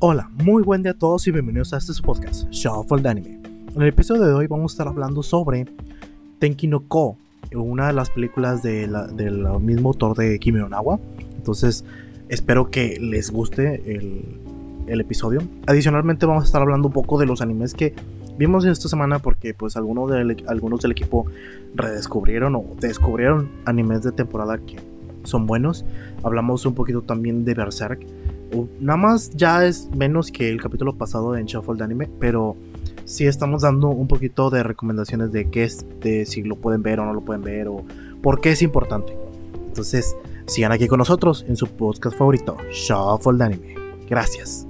Hola, muy buen día a todos y bienvenidos a este podcast, Shuffle de Anime. En el episodio de hoy vamos a estar hablando sobre Tenki no Ko, una de las películas de la- del mismo autor de Kimi no Nawa. Entonces, espero que les guste el, el episodio. Adicionalmente, vamos a estar hablando un poco de los animes que vimos esta semana porque pues algunos del, algunos del equipo redescubrieron o descubrieron animes de temporada que son buenos. Hablamos un poquito también de Berserk. Nada más ya es menos que el capítulo pasado en Shuffle de Anime, pero sí estamos dando un poquito de recomendaciones de qué es, de si lo pueden ver o no lo pueden ver, o por qué es importante. Entonces, sigan aquí con nosotros en su podcast favorito, Shuffle de Anime. Gracias.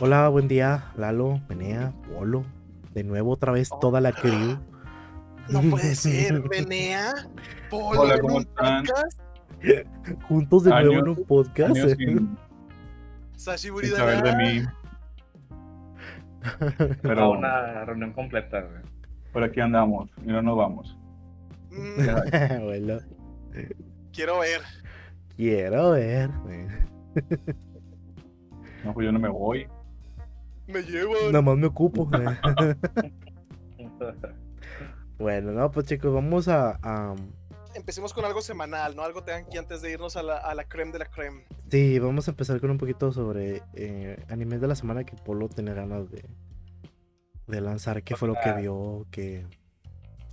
Hola, buen día, Lalo, Menea, Polo. De nuevo, otra vez, toda la crew. No puede ser, Menea. Polo, Hola. Juntos de nuevo en un podcast. Años sin, Sashiburi sin saber de mí. Pero una reunión completa, güey. por aquí andamos y no nos vamos. Mm, bueno, quiero ver. quiero ver. No, pues yo no me voy. Me llevo. Nada más me ocupo. bueno, no, pues chicos, vamos a, a- Empecemos con algo semanal, ¿no? Algo tengan que antes de irnos a la, a la creme de la creme. Sí, vamos a empezar con un poquito sobre eh, animes de la semana que Polo tiene ganas de, de lanzar. ¿Qué fue lo que vio? Que...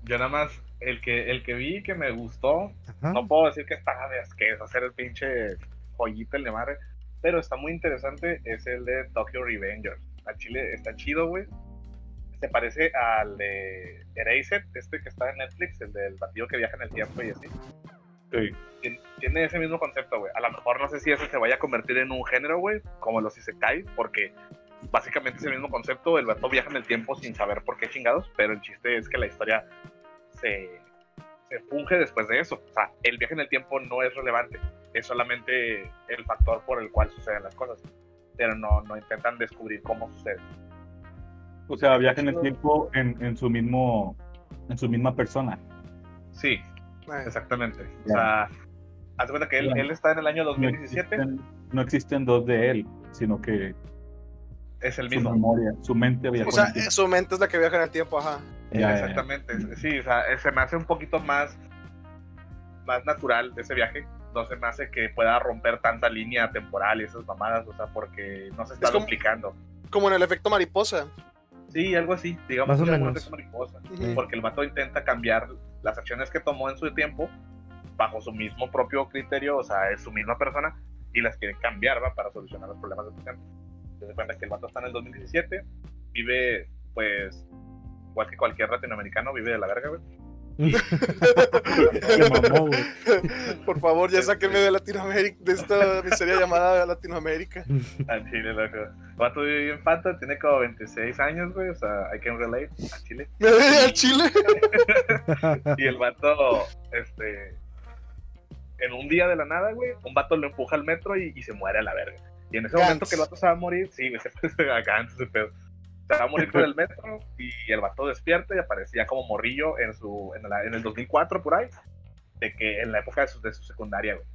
Yo nada más, el que, el que vi que me gustó, Ajá. no puedo decir que está de asqueroso hacer el pinche joyita el de madre, pero está muy interesante, es el de Tokyo Revengers. Chile está chido, güey. Se parece al de Erased, este que está en Netflix, el del batido que viaja en el tiempo y así. Sí. Tien- Tiene ese mismo concepto, güey. A lo mejor no sé si ese se vaya a convertir en un género, güey, como los Isekai, porque básicamente es el mismo concepto. El vato viaja en el tiempo sin saber por qué chingados, pero el chiste es que la historia se, se funge después de eso. O sea, el viaje en el tiempo no es relevante, es solamente el factor por el cual suceden las cosas, pero no, no intentan descubrir cómo sucede. O sea, viaja en el tiempo en, en su mismo en su misma persona. Sí, Eh, exactamente. O sea, haz de cuenta que él, él está en el año No 2017, existen, no existen dos de él, sino que es el su mismo. memoria, su mente viaja o sea, en el tiempo. su mente es la que viaja en el tiempo, ajá. Ya, ya, ya. Exactamente, sí, o sea, se me hace un poquito más, más natural ese viaje. No se me hace que pueda romper tanta línea temporal y esas mamadas, o sea, porque no se está Es como- duplicando. Como en el efecto mariposa. Sí, algo así, digamos. Más o menos. de mariposa, Ujú. Porque el vato intenta cambiar las acciones que tomó en su tiempo bajo su mismo propio criterio, o sea, es su misma persona y las quiere cambiar, ¿va? Para solucionar los problemas del presente. Se da cuenta que el vato está en el 2017, vive, pues, igual que cualquier latinoamericano, vive de la verga, güey. Se mamó, güey. Por favor, ya sáquenme de Latinoamérica, de esta miseria llamada Latinoamérica. Al Chile, loco. El vato vive bien fanta, tiene como 26 años, güey, o sea, I can relate a Chile. Me al Chile. Y el vato, este, en un día de la nada, güey, un vato lo empuja al metro y, y se muere a la verga. Y en ese Gantz. momento que el vato se va a morir, sí, güey, se a Gantz, ese pedo. Se va a morir por el metro y el vato despierta y aparecía como morrillo en su en, la- en el 2004 por ahí, de que en la época de su, de su secundaria, güey.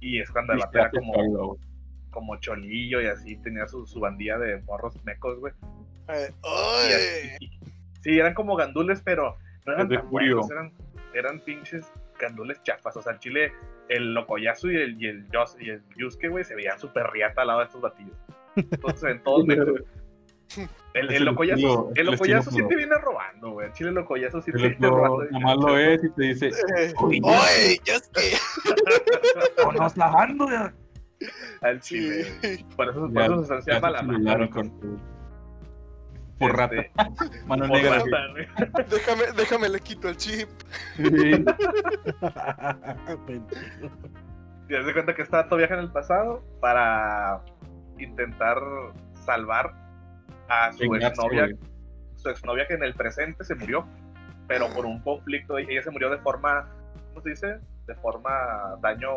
Y es cuando el vato era como, como cholillo y así, tenía su, su bandilla de morros mecos, güey. Eh, Y ¡ay! así- y- sí, eran como gandules, pero no eran tan buenos, eran, eran pinches gandules chafas. O sea, en Chile, el Locoyazo y el, y el, Yos- y el Yusuke, güey, se veían súper riata al lado de estos batillos. Entonces, en todos. El, el el Locoyazo, el Locoyazo sí te viene robando, güey. Chile, el Locoyazo sí te viene robando. nomás lo es y te dice, Oye. Ya sé. ¡Conos lavando! ya". Al Chile. Por eso, por Ya- eso se llama la celular mano. Por rata, Este, mano por negra. Déjame, déjame le quito el chip. Haz de cuenta que está todo viaje en el pasado para intentar salvar a su exnovia, su exnovia que en el presente se murió, pero por un conflicto, ella se murió de forma, ¿cómo se dice? De forma daño,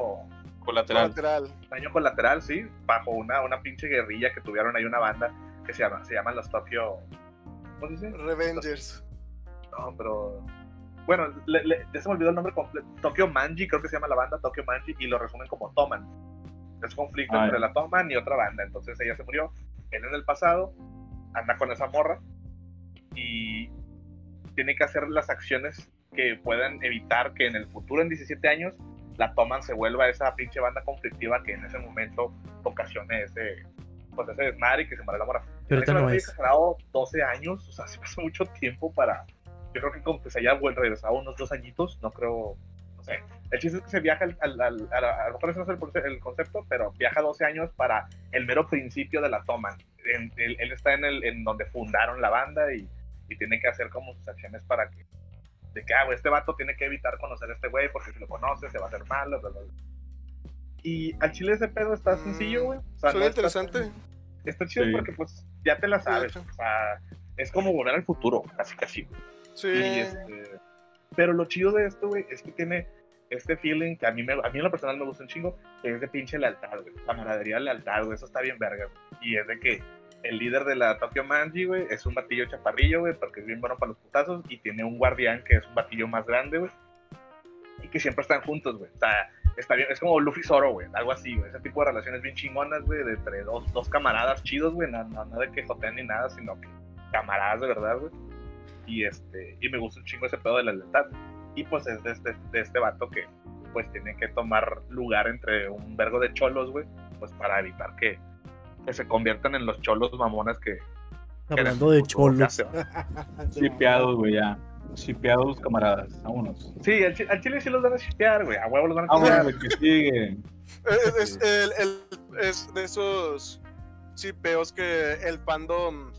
Colateral. Lateral. daño colateral, sí, bajo una, una pinche guerrilla que tuvieron ahí una banda que se llama, se llaman los Tokyo, ¿cómo se dice? Revengers. No, pero bueno, le- le- ya se me olvidó el nombre completo. Tokyo Manji, creo que se llama la banda Tokyo Manji, y lo resumen como Toman. Es conflicto Ah, entre la Toman y otra banda. Entonces ella se murió. Él en el pasado anda con esa morra y tiene que hacer las acciones que puedan evitar que en el futuro, en 17 años, la Toman se vuelva esa pinche banda conflictiva que en ese momento ocasione ese, pues ese desmadre y que se muera la morra. Pero ahorita no es. había exagerado 12 años, o sea, se pasó mucho tiempo para. Yo creo que como que se haya vuelto regresado unos dos añitos, no creo. No sé. El chiste es que se viaja al. al, al- a, a lo mejor ese no es el, el concepto, pero viaja 12 años para el mero principio de la toma. En- él, él está en, el, en donde fundaron la banda y, y tiene que hacer como sus acciones para que. De que, ah, güey, este vato tiene que evitar conocer a este güey porque si lo conoce se va a hacer malo. bla, bla, bla. Y al chile ese pedo está sencillo, güey. O sea, Suena no interesante. Está chido Sí. porque pues ya te la sabes. Sí. O sea, es como volver al futuro, casi casi. Sí. Y, este, pero lo chido de esto, güey, es que tiene este feeling que a mí, me, a mí en lo personal me gusta un chingo, que es de pinche lealtad, güey. Camaradería, lealtad, güey. Eso está bien verga. güey. Y es de que el líder de la Tokyo Manji, güey, es un batillo chaparrillo, güey, porque es bien bueno para los putazos. Y tiene un guardián que es un batillo más grande, güey. Y que siempre están juntos, güey. O sea, está bien, es como Luffy Zoro, güey, algo así, güey. Ese tipo de relaciones bien chingonas, güey, de entre dos, dos camaradas chidos, güey, nada, nada de que joteen ni nada, sino que camaradas de verdad, güey. Y este, y me gusta un chingo ese pedo de la lealtad. Y pues es de este, de este vato que pues tiene que tomar lugar entre un vergo de cholos, güey, pues para evitar que, que se conviertan en los cholos mamonas que... Hablando de cholos. Shipeados, güey, ya. Shipeados, camaradas. Vámonos. Sí, al, chi- al chile sí los van a shipear, güey, a huevo los van a Vámonos, shipear. güey, que sigue. Es, es- el- el- es de esos chipeos que el fandom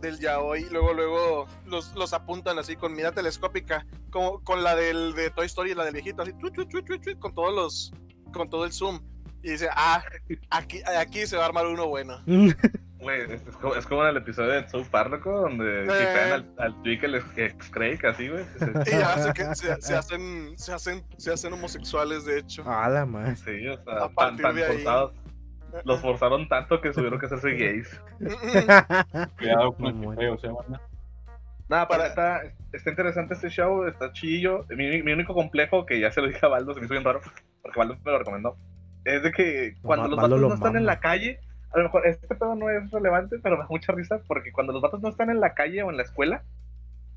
del yaoi luego luego los, los apuntan así con mira telescópica como con la del de Toy Story la del viejito así tui, tui, tui, con todos los con todo el zoom y dice ah aquí aquí se va a armar uno bueno Güey, es, es como, es como en el episodio de South Park, donde Eh. al, al Twig ex Craig, así, güey. y ya se, que- se, se hacen se hacen se hacen homosexuales de hecho A la más. Sí, o sea, A tan, tan de ahí. forzados. Los forzaron tanto que tuvieron que hacerse gays. Cuidado con el shipeo, se llama. Nada, Para- está, está interesante este show, está chillo. Mi, mi único complejo, que ya se lo dije a Baldo, se me hizo bien raro, porque Baldo me lo recomendó, es de que cuando los vatos lo no están en la calle, a lo mejor este pedo no es relevante, pero me da mucha risa, porque cuando los vatos no están en la calle o en la escuela,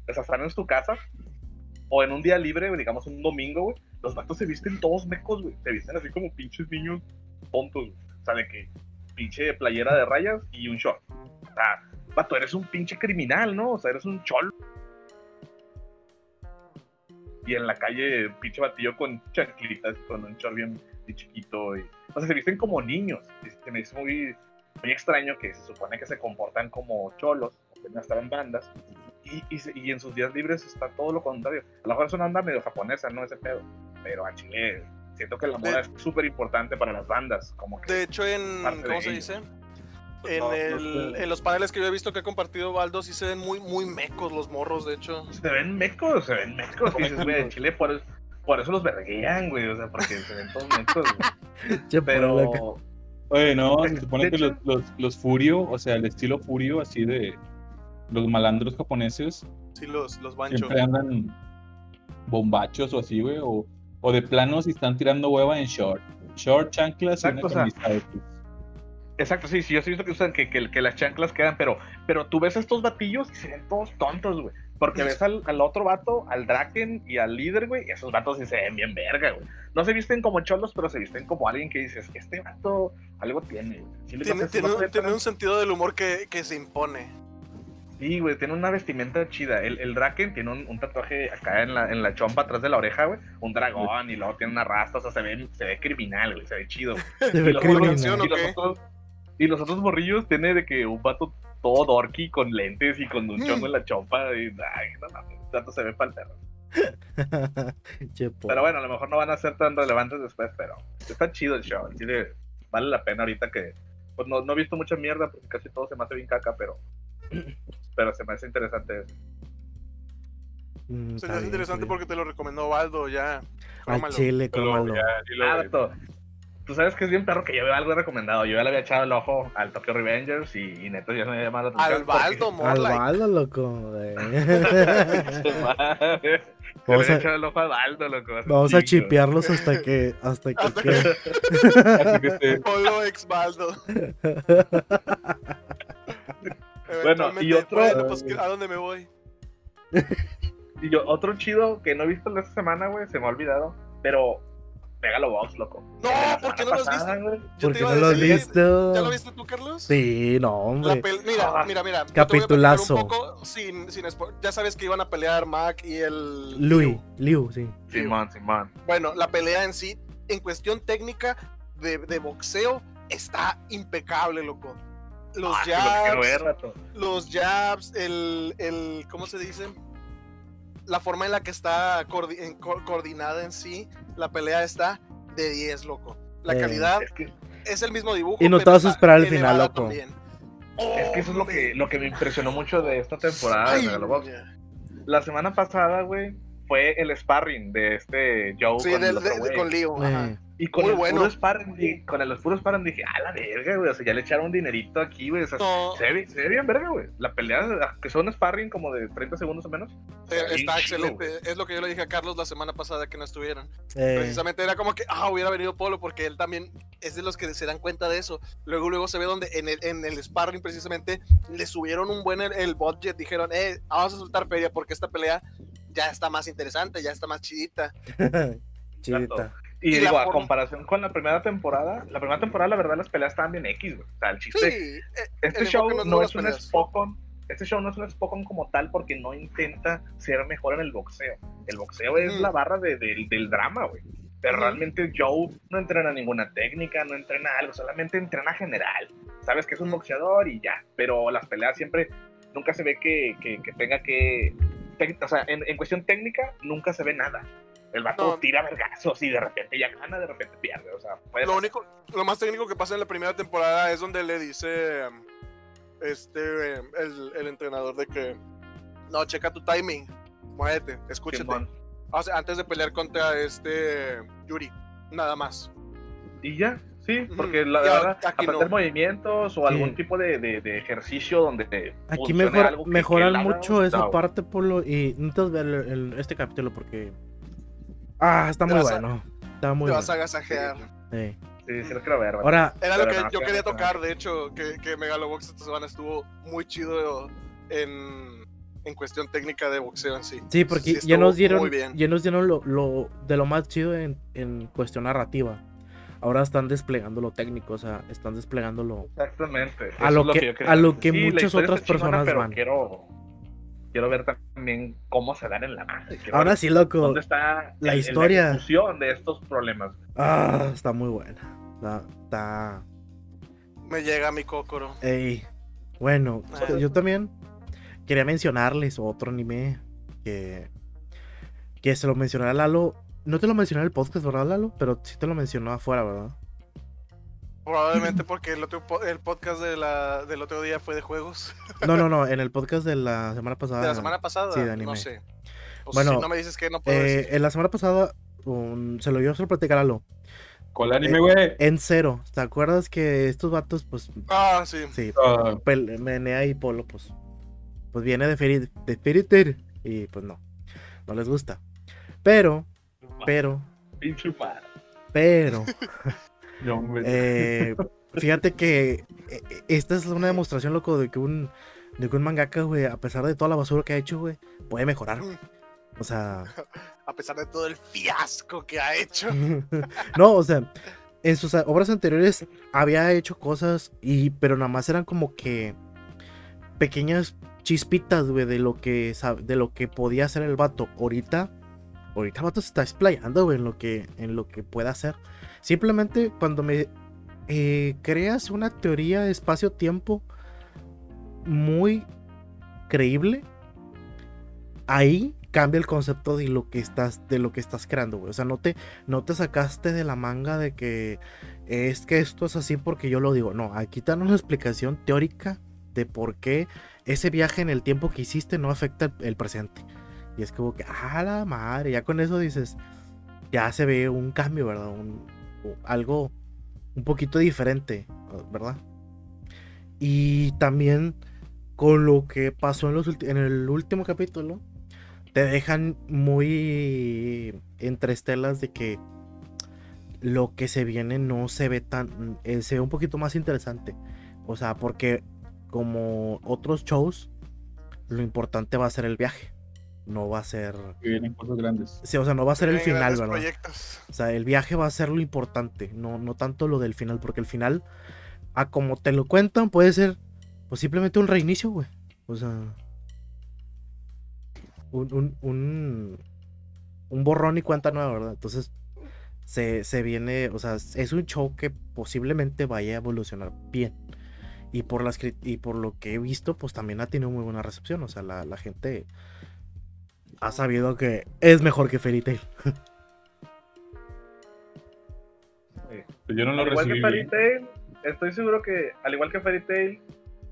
o sea, están en su casa, o en un día libre, digamos un domingo, güey, los vatos se visten todos mecos, güey, se visten así como pinches niños tontos, güey. o sea, de que pinche playera de rayas y un short. O sea, vato, eres un pinche criminal, ¿no? O sea, eres un cholo. Y en la calle, pinche batillo con chanclitas, con un short bien, chiquito. Y, o sea, se visten como niños. Se me hizo muy, muy extraño que se supone que se comportan como cholos, que no están en bandas. Y, y, y en sus días libres está todo lo contrario. A lo mejor es una onda medio japonesa, ¿no? Ese pedo. Pero a Chile, siento que la moda es súper importante para las bandas. Como que De hecho, en. De ¿Cómo se ello. dice? Pues, En, no- no el- sé. en los paneles que yo he visto que ha compartido Baldo, sí se ven muy, muy mecos los morros, de hecho. se ven mecos, se ven mecos. Y dices, güey, en Chile por, eso- por eso los verguean, güey. O sea, porque se ven todos mecos, güey. Pero. Oye, no, se supone que los, los, los furio, o sea, el estilo furio, así de los malandros japoneses, Sí, los, los bancho. siempre andan bombachos o así, güey, o, o de plano si están tirando hueva en short. Short, chanclas y una Exacto, o sea, camisa de pis. Exacto, sí, sí, yo sí he visto que usan que, que, que las chanclas quedan, pero, pero tú ves a estos batillos y se ven todos tontos, güey. Porque ves al, al otro vato, al Draken y al líder, güey, y esos vatos sí se ven bien verga, güey. No se visten como cholos, pero se visten como alguien que dices, este vato algo tiene, güey. Sí, le Tiene, un- tiene un sentido del humor que, que se impone. Sí, güey, tiene una vestimenta chida. El, el Draken tiene un, un tatuaje acá en la, en la chompa atrás de la oreja, güey. Un dragón y luego tiene una rasta, o sea, se ve, se ve criminal, güey, se ve chido. Se ve criminal. los otros, y los otros morrillos tiene de que un vato todo dorky con lentes y con un Mm. chongo en la chompa. Y, ay, no mames, tanto se ve pa'l perro. Che, por- Pero bueno, a lo mejor no van a ser tan relevantes después, pero está chido el show. Chile vale la pena ahorita que. Pues no, no he visto mucha mierda porque casi todo se me hace bien caca, pero. Pero se me hace interesante eso. Mm, Se me hace interesante porque te lo recomendó Baldo ya. Al chile, Pero crómalo. ya. Harto. Tú sabes que es bien perro que yo veo algo recomendado. Yo ya le había echado el ojo al Tokyo Revengers y, y neto ya se me había llamado la Al atención. Baldo, Al Morlike. baldo, loco. porque- Vamos Vamos a- a echar el ojo al Baldo, loco. Vamos a chipearlos hasta que. Hasta que. Hasta que Polo ex Baldo. Bueno, y otro- bueno, pues, ¿a dónde me voy? Y yo, otro chido que no he visto en esta semana, güey, se me ha olvidado. Pero, Megalobox, loco. No, El de la ¿por qué semana no lo has pasada, güey. Yo ¿Por te qué iba a no lo has decir, visto? ¿Ya lo viste tú, Carlos? Sí, no, hombre. mira, Ah, mira, mira. yo te voy a platicar capitulazo. Un poco sin, sin spo- ya sabes que iban a pelear Mac y el. Louis, Liu, sí. Simón, Simón. Bueno, la pelea en sí, en cuestión técnica de, de boxeo, está impecable, loco. Los Ah, lo jabs, ver, rato. los jabs, el, el, ¿cómo se dice? La forma en la que está coordi- en- co- coordinada en sí, la pelea está de 10, loco. La Eh. calidad Es que, es el mismo dibujo. Y no te vas a esperar al final, loco. es que eso es lo que, lo que me impresionó mucho de esta temporada de Ay, Megalobox. La semana pasada, güey, fue el sparring de este Joe Sí, con, de- el otro de- con Leo. ajá. Y con muy el bueno. puro sparring, con el puro sparring dije, a la verga, güey, o sea, ya le echaron un dinerito aquí, güey, o sea, No, se, ve, se ve bien verga, güey. La pelea, que son sparring como de 30 segundos o menos. eh, está chido, excelente. Es lo que yo le dije a Carlos la semana pasada que no estuvieran. eh, Precisamente era como que, ah, hubiera venido Polo porque él también es de los que se dan cuenta de eso. Luego, luego se ve donde en el, en el sparring precisamente le subieron un buen el, el budget. Dijeron, eh, vamos a soltar feria porque esta pelea ya está más interesante, ya está más chidita. Chidita. Y, Y digo, a forma- comparación con la primera temporada, la primera temporada, la verdad, las peleas estaban bien X, güey. O sea, el chiste, eh, este el show no es no las es un. Spokon, este show no es un Spokon como tal porque no intenta ser mejor en el boxeo. El boxeo es la barra de- del- del drama, güey. Pero realmente Joe no entrena ninguna técnica, no entrena algo, solamente entrena general. Sabes que es un boxeador y ya. Pero las peleas siempre, nunca se ve que, que- que tenga que... O sea, en, en cuestión técnica, nunca se ve nada. El vato No. tira vergazos y de repente ya gana, de repente pierde. O sea, puede Lo pasar. único, lo más técnico que pasa en la primera temporada es donde le dice este el, el entrenador de que no, checa tu timing, muévete, escúchate. Simón. O sea, antes de pelear contra este Yuri, nada más. Y ya, sí, porque la Y a- verdad, aprender no. movimientos o algún tipo de, de- de ejercicio donde Aquí mejor, algo que- que mejoran haga, mucho esa no. parte, Polo. Y necesitas ver el- el- este capítulo porque. Ah, está muy vas a- bueno. Está muy Te vas a agasajear. Eh. Sí, sí lo quiero ver. Ahora, Era lo que no, yo sí, quería no, no. tocar, de hecho, que, que Megalobox esta semana estuvo muy chido en, en cuestión técnica de boxeo en sí. sí, porque Sí, ya nos dieron, Muy bien. ya nos dieron lo, lo- de lo más chido en, en cuestión narrativa. Ahora están desplegando lo técnico, o sea, están desplegando lo. Exactamente. A lo es que- yo a lo que Sí, muchas otras chingona, personas pero van. Quiero, quiero ver también cómo se dan en la madre. quiero Ahora ver sí, loco. ¿Dónde está la el- historia. la ejecución de estos problemas? Ah, está muy buena. Está. está- Me llega mi cócoro. Ey. Bueno, Ah. yo también quería mencionarles otro anime que. Que se lo mencionó a Lalo. No te lo mencioné en el podcast, ¿verdad, Lalo? Pero sí te lo mencionó afuera, ¿verdad? Probablemente porque el, otro, po- el podcast de la, del otro día fue de juegos. No, no, no, en el podcast de la semana pasada. De la semana pasada. sí, de anime. No sé. Pues Bueno, si no me dices que no puedo Eh, decir. en la semana pasada se lo dio a platicar a Lalo. ¿Cuál anime, güey? En cero. ¿Te acuerdas que estos vatos, pues, Ah, sí. sí, Ah, Menea y Polo, pues, pues viene de Feritir, y pues no, no les gusta. Pero, pero, Pinche madre. pero, eh, fíjate que eh, esta es una demostración, loco, de que un, de que un mangaka, güey, a pesar de toda la basura que ha hecho, güey, puede mejorar. O sea, A pesar de todo el fiasco que ha hecho. no, o sea, en sus obras anteriores había hecho cosas y pero nada más eran como que pequeñas chispitas, güey, de lo que de lo que podía hacer el vato. Ahorita ahorita el vato se está explayando, en lo que en lo que pueda hacer. Simplemente cuando me eh, creas una teoría de espacio-tiempo muy creíble, ahí cambia el concepto de lo que estás de lo que estás creando, güey. O sea, no te no te sacaste de la manga de que es que esto es así porque yo lo digo. No, aquí dan una explicación teórica de por qué ese viaje en el tiempo que hiciste no afecta el, el presente. Y es como que, ah, la madre, ya con eso dices, ya se ve un cambio, ¿verdad? Un- algo, un poquito diferente, ¿verdad? Y también con lo que pasó en, los en el último capítulo, te dejan muy entre estelas de que lo que se viene no se ve tan, eh, se ve un poquito más interesante. O sea, porque como otros shows, lo importante va a ser el viaje. No va a ser... Que vienen cosas grandes. Sí, o sea, no va a ser el final, ¿verdad? proyectos. O sea, el viaje va a ser lo importante, no, no tanto lo del final, porque el final, a como te lo cuentan, puede ser pues simplemente un reinicio, güey. O sea, un, un, un, un borrón y cuenta nueva, ¿verdad? Entonces, se, se viene, o sea, es un show que posiblemente vaya a evolucionar bien. Y por, las, y por lo que he visto, pues también ha tenido muy buena recepción. O sea, la, la gente ha sabido que es mejor que Fairy Tail. Pues yo no lo Al igual que. Fairy. Tail, estoy seguro que, al igual que Fairy Tail,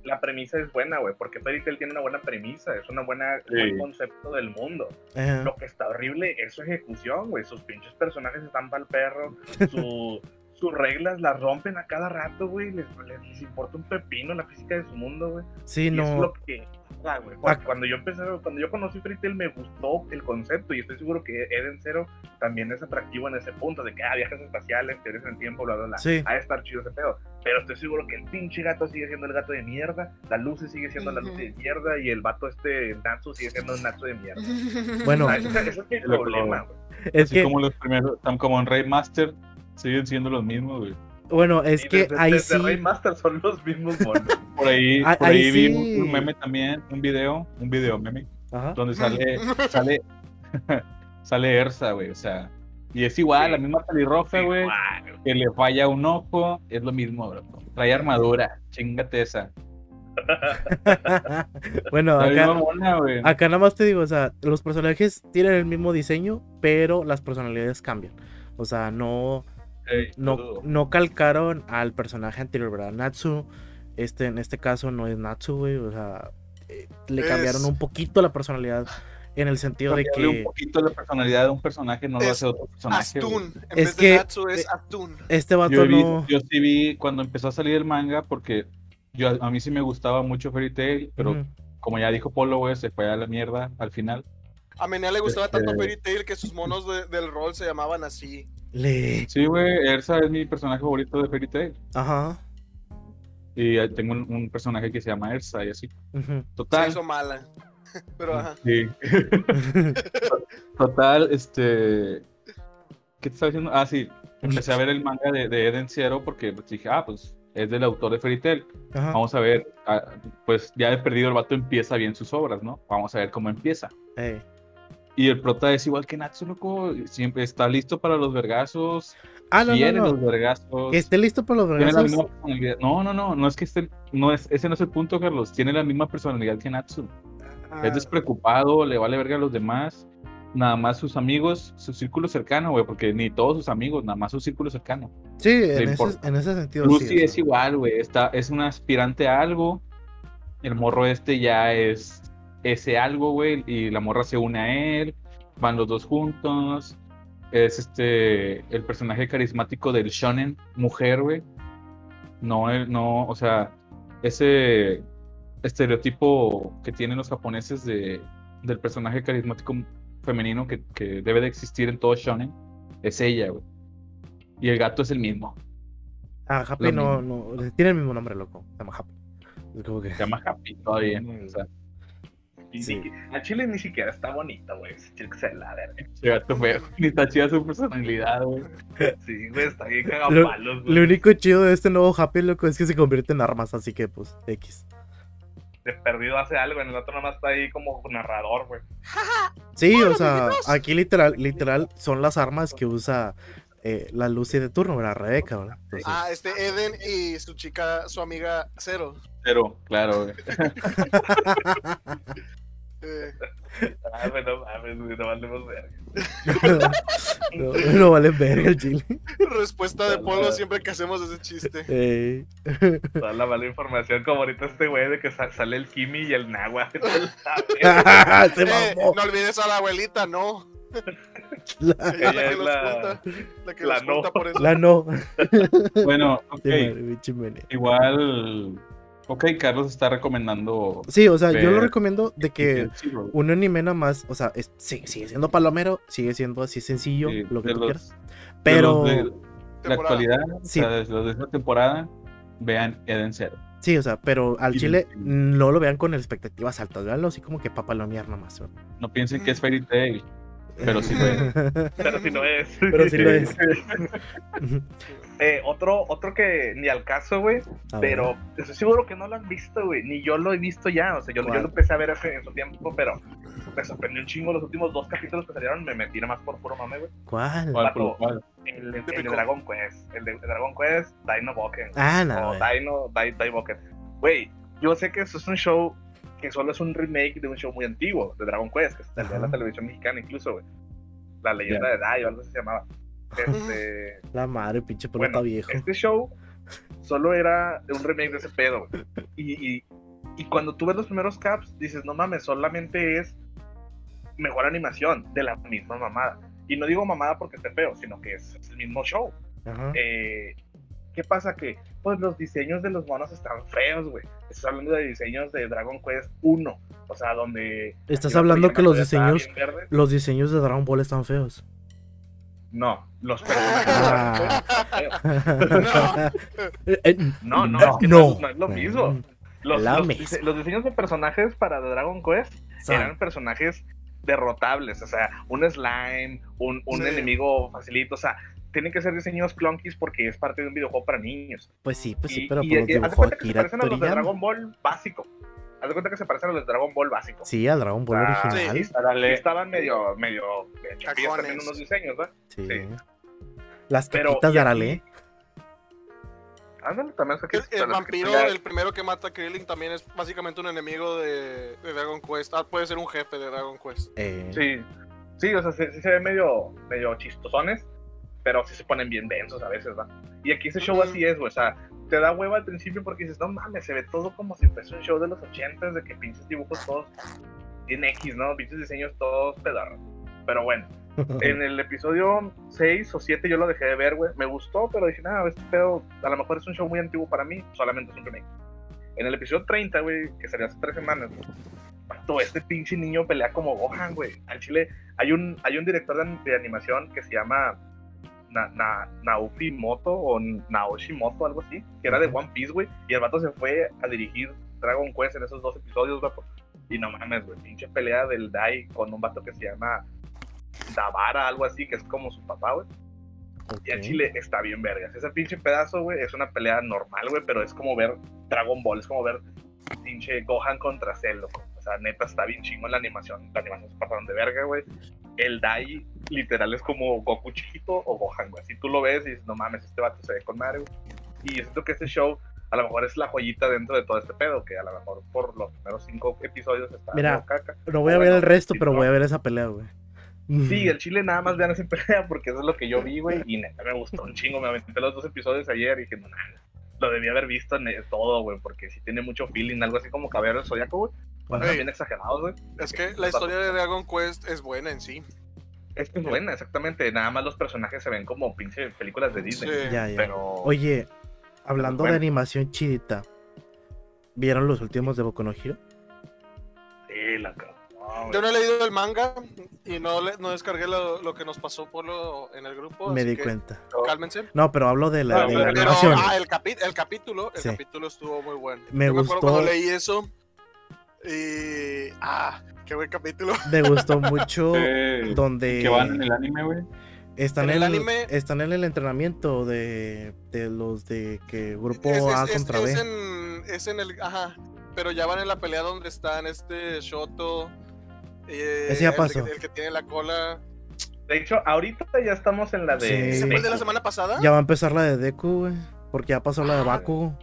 la premisa es buena, güey, porque Fairy Tail tiene una buena premisa, es una buena, un buen Sí. concepto del mundo. Ajá. Lo que está horrible es su ejecución, güey. Sus pinches personajes están para el perro. Su, sus reglas las rompen a cada rato, güey. Les, les- les importa un pepino la física de su mundo, güey. Sí, Y es no. lo que. ah, güey, Ah. Cuando yo empecé, cuando yo conocí Fairy Tail me gustó el concepto y estoy seguro que Eden Zero también es atractivo en ese punto de que ah, viajes espaciales, teorías en el tiempo, bla, bla, bla. Sí. Ha de estar chido ese pedo. Pero estoy seguro que el pinche gato sigue siendo el gato de mierda, la Lucy sigue siendo la Ujú. Lucy de mierda y el vato este Natsu sigue siendo un Natsu de mierda. Bueno. Ah, ese, ese es Lo- problema, güey. Es Así que, como los primeros, tan como en Raymaster, siguen siendo los mismos, güey. bueno, es Y que desde, ahí desde sí. Raymaster son los mismos monos. Por ahí, Ah, por ahí ahí vi sí. un, un meme también, un video, un video meme, Ajá. donde sale, sale, sale Ersa, güey, o sea, y es igual, Sí. la misma pelirroja, güey, que le falla un ojo, es lo mismo, bro. Trae armadura, chingate esa. bueno, acá nada más te digo, o sea, los personajes tienen el mismo diseño, pero las personalidades cambian. O sea, no, No, no calcaron al personaje anterior, ¿verdad? Natsu, este, en este caso no es Natsu, güey. O sea, eh, le Es- cambiaron un poquito la personalidad en el sentido de Cambiarle un que poquito la personalidad de un personaje no lo hace otro personaje. Astun. En Es vez que- de Natsu es eh, Atún. este vato Yo, vi- no. yo sí vi cuando empezó a salir el manga, porque yo, a mí sí me gustaba mucho Fairy Tail, pero como ya dijo Polo, güey, se fue a la mierda al final. A Menea le gustaba Este- tanto Fairy Tail que sus monos de- del rol se llamaban así. Le. Sí, güey, Ersa es mi personaje favorito de Fairy Tail. Ajá. Y tengo un, un personaje que se llama Ersa y así. Se Total. hizo mala. Pero ajá. Sí. Total, este. ¿Qué te estaba diciendo? Ah, sí. Empecé a ver el manga de, de Eden Zero porque pues, dije, ah, pues es del autor de Fairy Tail. Ajá. Vamos a ver, ah, pues ya he perdido el vato empieza bien sus obras, ¿no? Vamos a ver cómo empieza. Ey. Y el prota es igual que Natsu, loco. Siempre está listo para los vergazos. Ah, no, no, no. los vergazos. Que esté listo para los Tiene la vergazos. No, no, no, no es que esté, no es, ese no es el punto, Carlos. Tiene la misma personalidad que Natsu. Ah. Es despreocupado, le vale verga a los demás. Nada más sus amigos, su círculo cercano, güey, porque ni todos sus amigos, nada más su círculo cercano. Sí, en ese, en ese sentido. Lucy sí, es sea. igual, güey, es un aspirante a algo. El morro este ya es ese algo, güey, y la morra se une a él. Van los dos juntos. Es este, el personaje carismático del shonen, mujer, güey. No, el- no, o sea, ese estereotipo que tienen los japoneses de, del personaje carismático femenino que, que debe de existir en todo shonen, es ella, güey. Y el gato es el mismo. Ah, Happy no, no. Tiene el mismo nombre, loco. Se llama Happy. Es como que. Se llama Happy todavía. O sea, Y Sí. ni- a Chile ni siquiera está bonito, güey. Ese chile que se la verga. ese gato feo. Ni está chida su personalidad, güey. Sí, güey, está bien Lo, cagapalos, güey. lo único chido de este nuevo Happy, loco, es que se convierte en armas, así que pues, X. De perdido hace algo, en el otro nomás está ahí como narrador, güey. Sí, o sea, aquí literal, literal son las armas que usa eh, la Lucy de turno, ¿verdad? Rebeca, ¿verdad? Entonces, Ah, este Eden y su chica, su amiga Cero. Pero, claro, güey. Ah, güey, no mames, no valemos verga. no, no vale verga el chile. respuesta de Polo siempre que hacemos ese chiste. Toda la mala información, como ahorita este güey de que sa- sale el Kimi y el Nagua. se Eh, no olvides a la abuelita, no. La, Ella es la-. La que la no. por eso. la no. Bueno, ok. Igual. Ok, Carlos está recomendando. Sí, o sea, yo lo recomiendo de que Zero, un anime nada más, o sea, es- sí, sigue siendo palomero, sigue siendo así sencillo, sí, lo que tú los- quieras. de Pero, los de la actualidad, Sí. o sea, desde los de esta temporada, vean Eden Zero. sí, o sea, pero al chile no lo vean con expectativas altas, veanlo así como que papalonear nada más. ¿no? No piensen que es Fairy Tail. Pero sí lo es. Pero si no es. Pero sí lo es. Eh, otro, otro que ni al caso, güey. Pero estoy seguro que no lo han visto, güey. Ni yo lo he visto ya. O sea, yo, yo lo empecé a ver hace en su tiempo, pero me sorprendió un chingo los últimos dos capítulos que salieron. Me metí nada más por puro mame, güey. ¿Cuál? ¿Cuál? El, el de Típico. Dragon Quest. El de, Dragon Quest, Dino Boken. Ah, no. o. Dino, Dai Boken. Güey, yo sé que eso es un show que solo es un remake de un show muy antiguo, de Dragon Quest, que está en la televisión mexicana incluso, güey. La leyenda de Dai o algo así se llamaba. Este. La madre, pinche pelota Bueno, viejo. Este show solo era un remake de ese pedo. güey. Y, y, y cuando tú ves los primeros caps, dices, no mames, solamente es mejor animación de la misma mamada. Y no digo mamada porque esté feo, sino que es, es el mismo show. Eh, ¿Qué pasa? Que pues los diseños de los monos están feos, güey. Estás hablando de diseños de Dragon Quest 1. O sea, donde... Estás la hablando que los diseños, los diseños de Dragon Ball están feos. No, los personajes de Dragon Ah. Están feos. No, no, No. es que no, es- no es lo mismo. Los, La los los diseños de personajes para Dragon Quest Son- eran personajes derrotables, o sea, un slime, un, un Sí. enemigo facilito, o sea, tienen que ser diseños clunkies porque es parte de un videojuego para niños. Pues sí, pues sí, y, pero y- por los y haz de dibujó cuenta que se parecen a los de. Dragon Ball básico. Haz de cuenta que se parecen a los de Dragon Ball básico. Sí, al Dragon Ball Ah, original. sí, Sí. Árale. Estaban medio, medio, chapillas también unos diseños, ¿verdad? sí. Las y de Arale. Ándale, también El, el vampiro, el primero que mata a Krillin, también es básicamente un enemigo de, de Dragon Quest. Ah, puede ser un jefe de Dragon Quest. Eh, Sí, sí, o sea, sí, sí se ven medio, medio chistosones, pero sí se ponen bien densos a veces, ¿va? Y aquí ese show así es, güey, o sea, te da hueva al principio porque dices, no mames, se ve todo como si fuese un show de los ochentas, de que pinches dibujos todos bien X, ¿no? Pinches diseños todos pedorros. Pero bueno, en el episodio 6 o 7 yo lo dejé de ver, güey. Me gustó, pero dije, nada, este pedo a lo mejor es un show muy antiguo para mí, solamente es un remake. En el episodio 30, güey, que salió hace tres semanas, vato, este pinche niño pelea como Gohan, güey. Al chile hay un, hay un director de, de animación que se llama Na, Na- Naoki Moto o Naoshi Moto, algo así, que era de. One Piece, güey. Y el vato se fue a dirigir Dragon Quest en esos dos episodios, vato. Y no mames, güey, pinche pelea del Dai con un vato que se llama Davara, algo así, que es como su papá, güey. Y al ok. chile está bien vergas. Ese pinche pedazo, güey, es una pelea normal, güey, pero es como ver Dragon Ball, es como ver pinche Gohan contra Cell, loco. O sea, neta está bien chingo la animación. La animación se pasaron de verga, güey. El Dai, literal, es como Goku chiquito o Gohan, güey. Si tú lo ves y dices, no mames, este vato se ve con güey. Y yo siento que este show a lo mejor es la joyita dentro de todo este pedo, que a lo mejor por los primeros cinco episodios está Mira, caca. No voy a ver el resto, pero voy a ver esa pelea, güey. Sí, el chile nada más vean esa pelea porque eso es lo que yo vi, güey. Y neta me gustó un chingo. Me aventé los dos episodios ayer y dije, no, nada. Lo debía haber visto en el- todo, güey, porque sí tiene mucho feeling, algo así como Caballero del Zodiaco, güey. Bueno, Ey. bien exagerados, güey. Es que la historia de Dragon Quest es buena en sí. Es que es buena, exactamente. Nada más los personajes se ven como pinche películas de Disney. Sí. Ya, ya. Pero. Oye, hablando de animación chidita, ¿vieron los últimos de Boku no Hero? Sí, la cabrón. Güey. Yo no he leído el manga y no, le- no descargué lo, lo que nos pasó por lo, en el grupo. Me así di que cuenta. Cálmense. No, pero hablo de la, No, de la pero- animación. ah, el, capi- el capítulo, el Sí. capítulo estuvo muy bueno. Me Yo me acuerdo gustó. cuando leí eso y ah, qué buen capítulo. Me gustó mucho Eh, donde que van en el anime, güey. están en el el, anime- están en el entrenamiento de, de los de que grupo Es, es- A es- contra es B. en, es en el, ajá, pero ya van en la pelea donde están este Shoto. Eh, Ese ya el- pasó. El, que tiene la cola. De hecho, ahorita ya estamos en la de. Sí. ¿Ese fue el de la semana pasada? Ya va a empezar la de Deku, güey. Porque ya pasó la de Ah. Baku.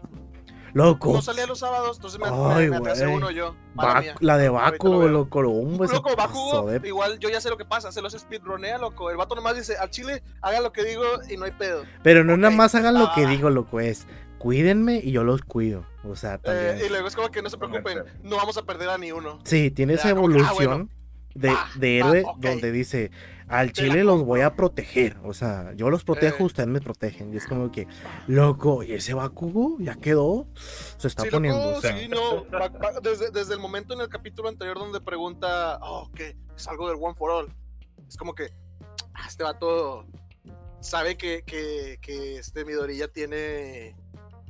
Loco. No salía los sábados, entonces me, Ay, me, me atrasé uno yo. Baku- mía. la de Baku, lo loco. Hombre, se Loco, de- igual yo ya sé lo que pasa, se los speedronea, loco. El vato nomás dice, al chile, hagan lo que digo y no hay pedo. Pero no nada Ok. más hagan lo que Ah. digo, loco. Es cuídenme y yo los cuido. O sea, también. Eh, y luego es como que no se preocupen, no vamos a perder a ni uno. Sí, tiene esa que, ah, evolución de, va, héroe donde dice, al chile los voy a proteger. O sea, yo los protejo, Eh. ustedes me protegen. Y es como que, loco, ¿y ese Bakugo ya quedó? Se está Sí, poniendo. loco, o sea, sí, no. va- va- desde, desde el momento en el capítulo anterior donde pregunta, oh, ¿qué? Es algo del One for All. Es como que ah, este vato sabe que, que, que este Midori ya tiene,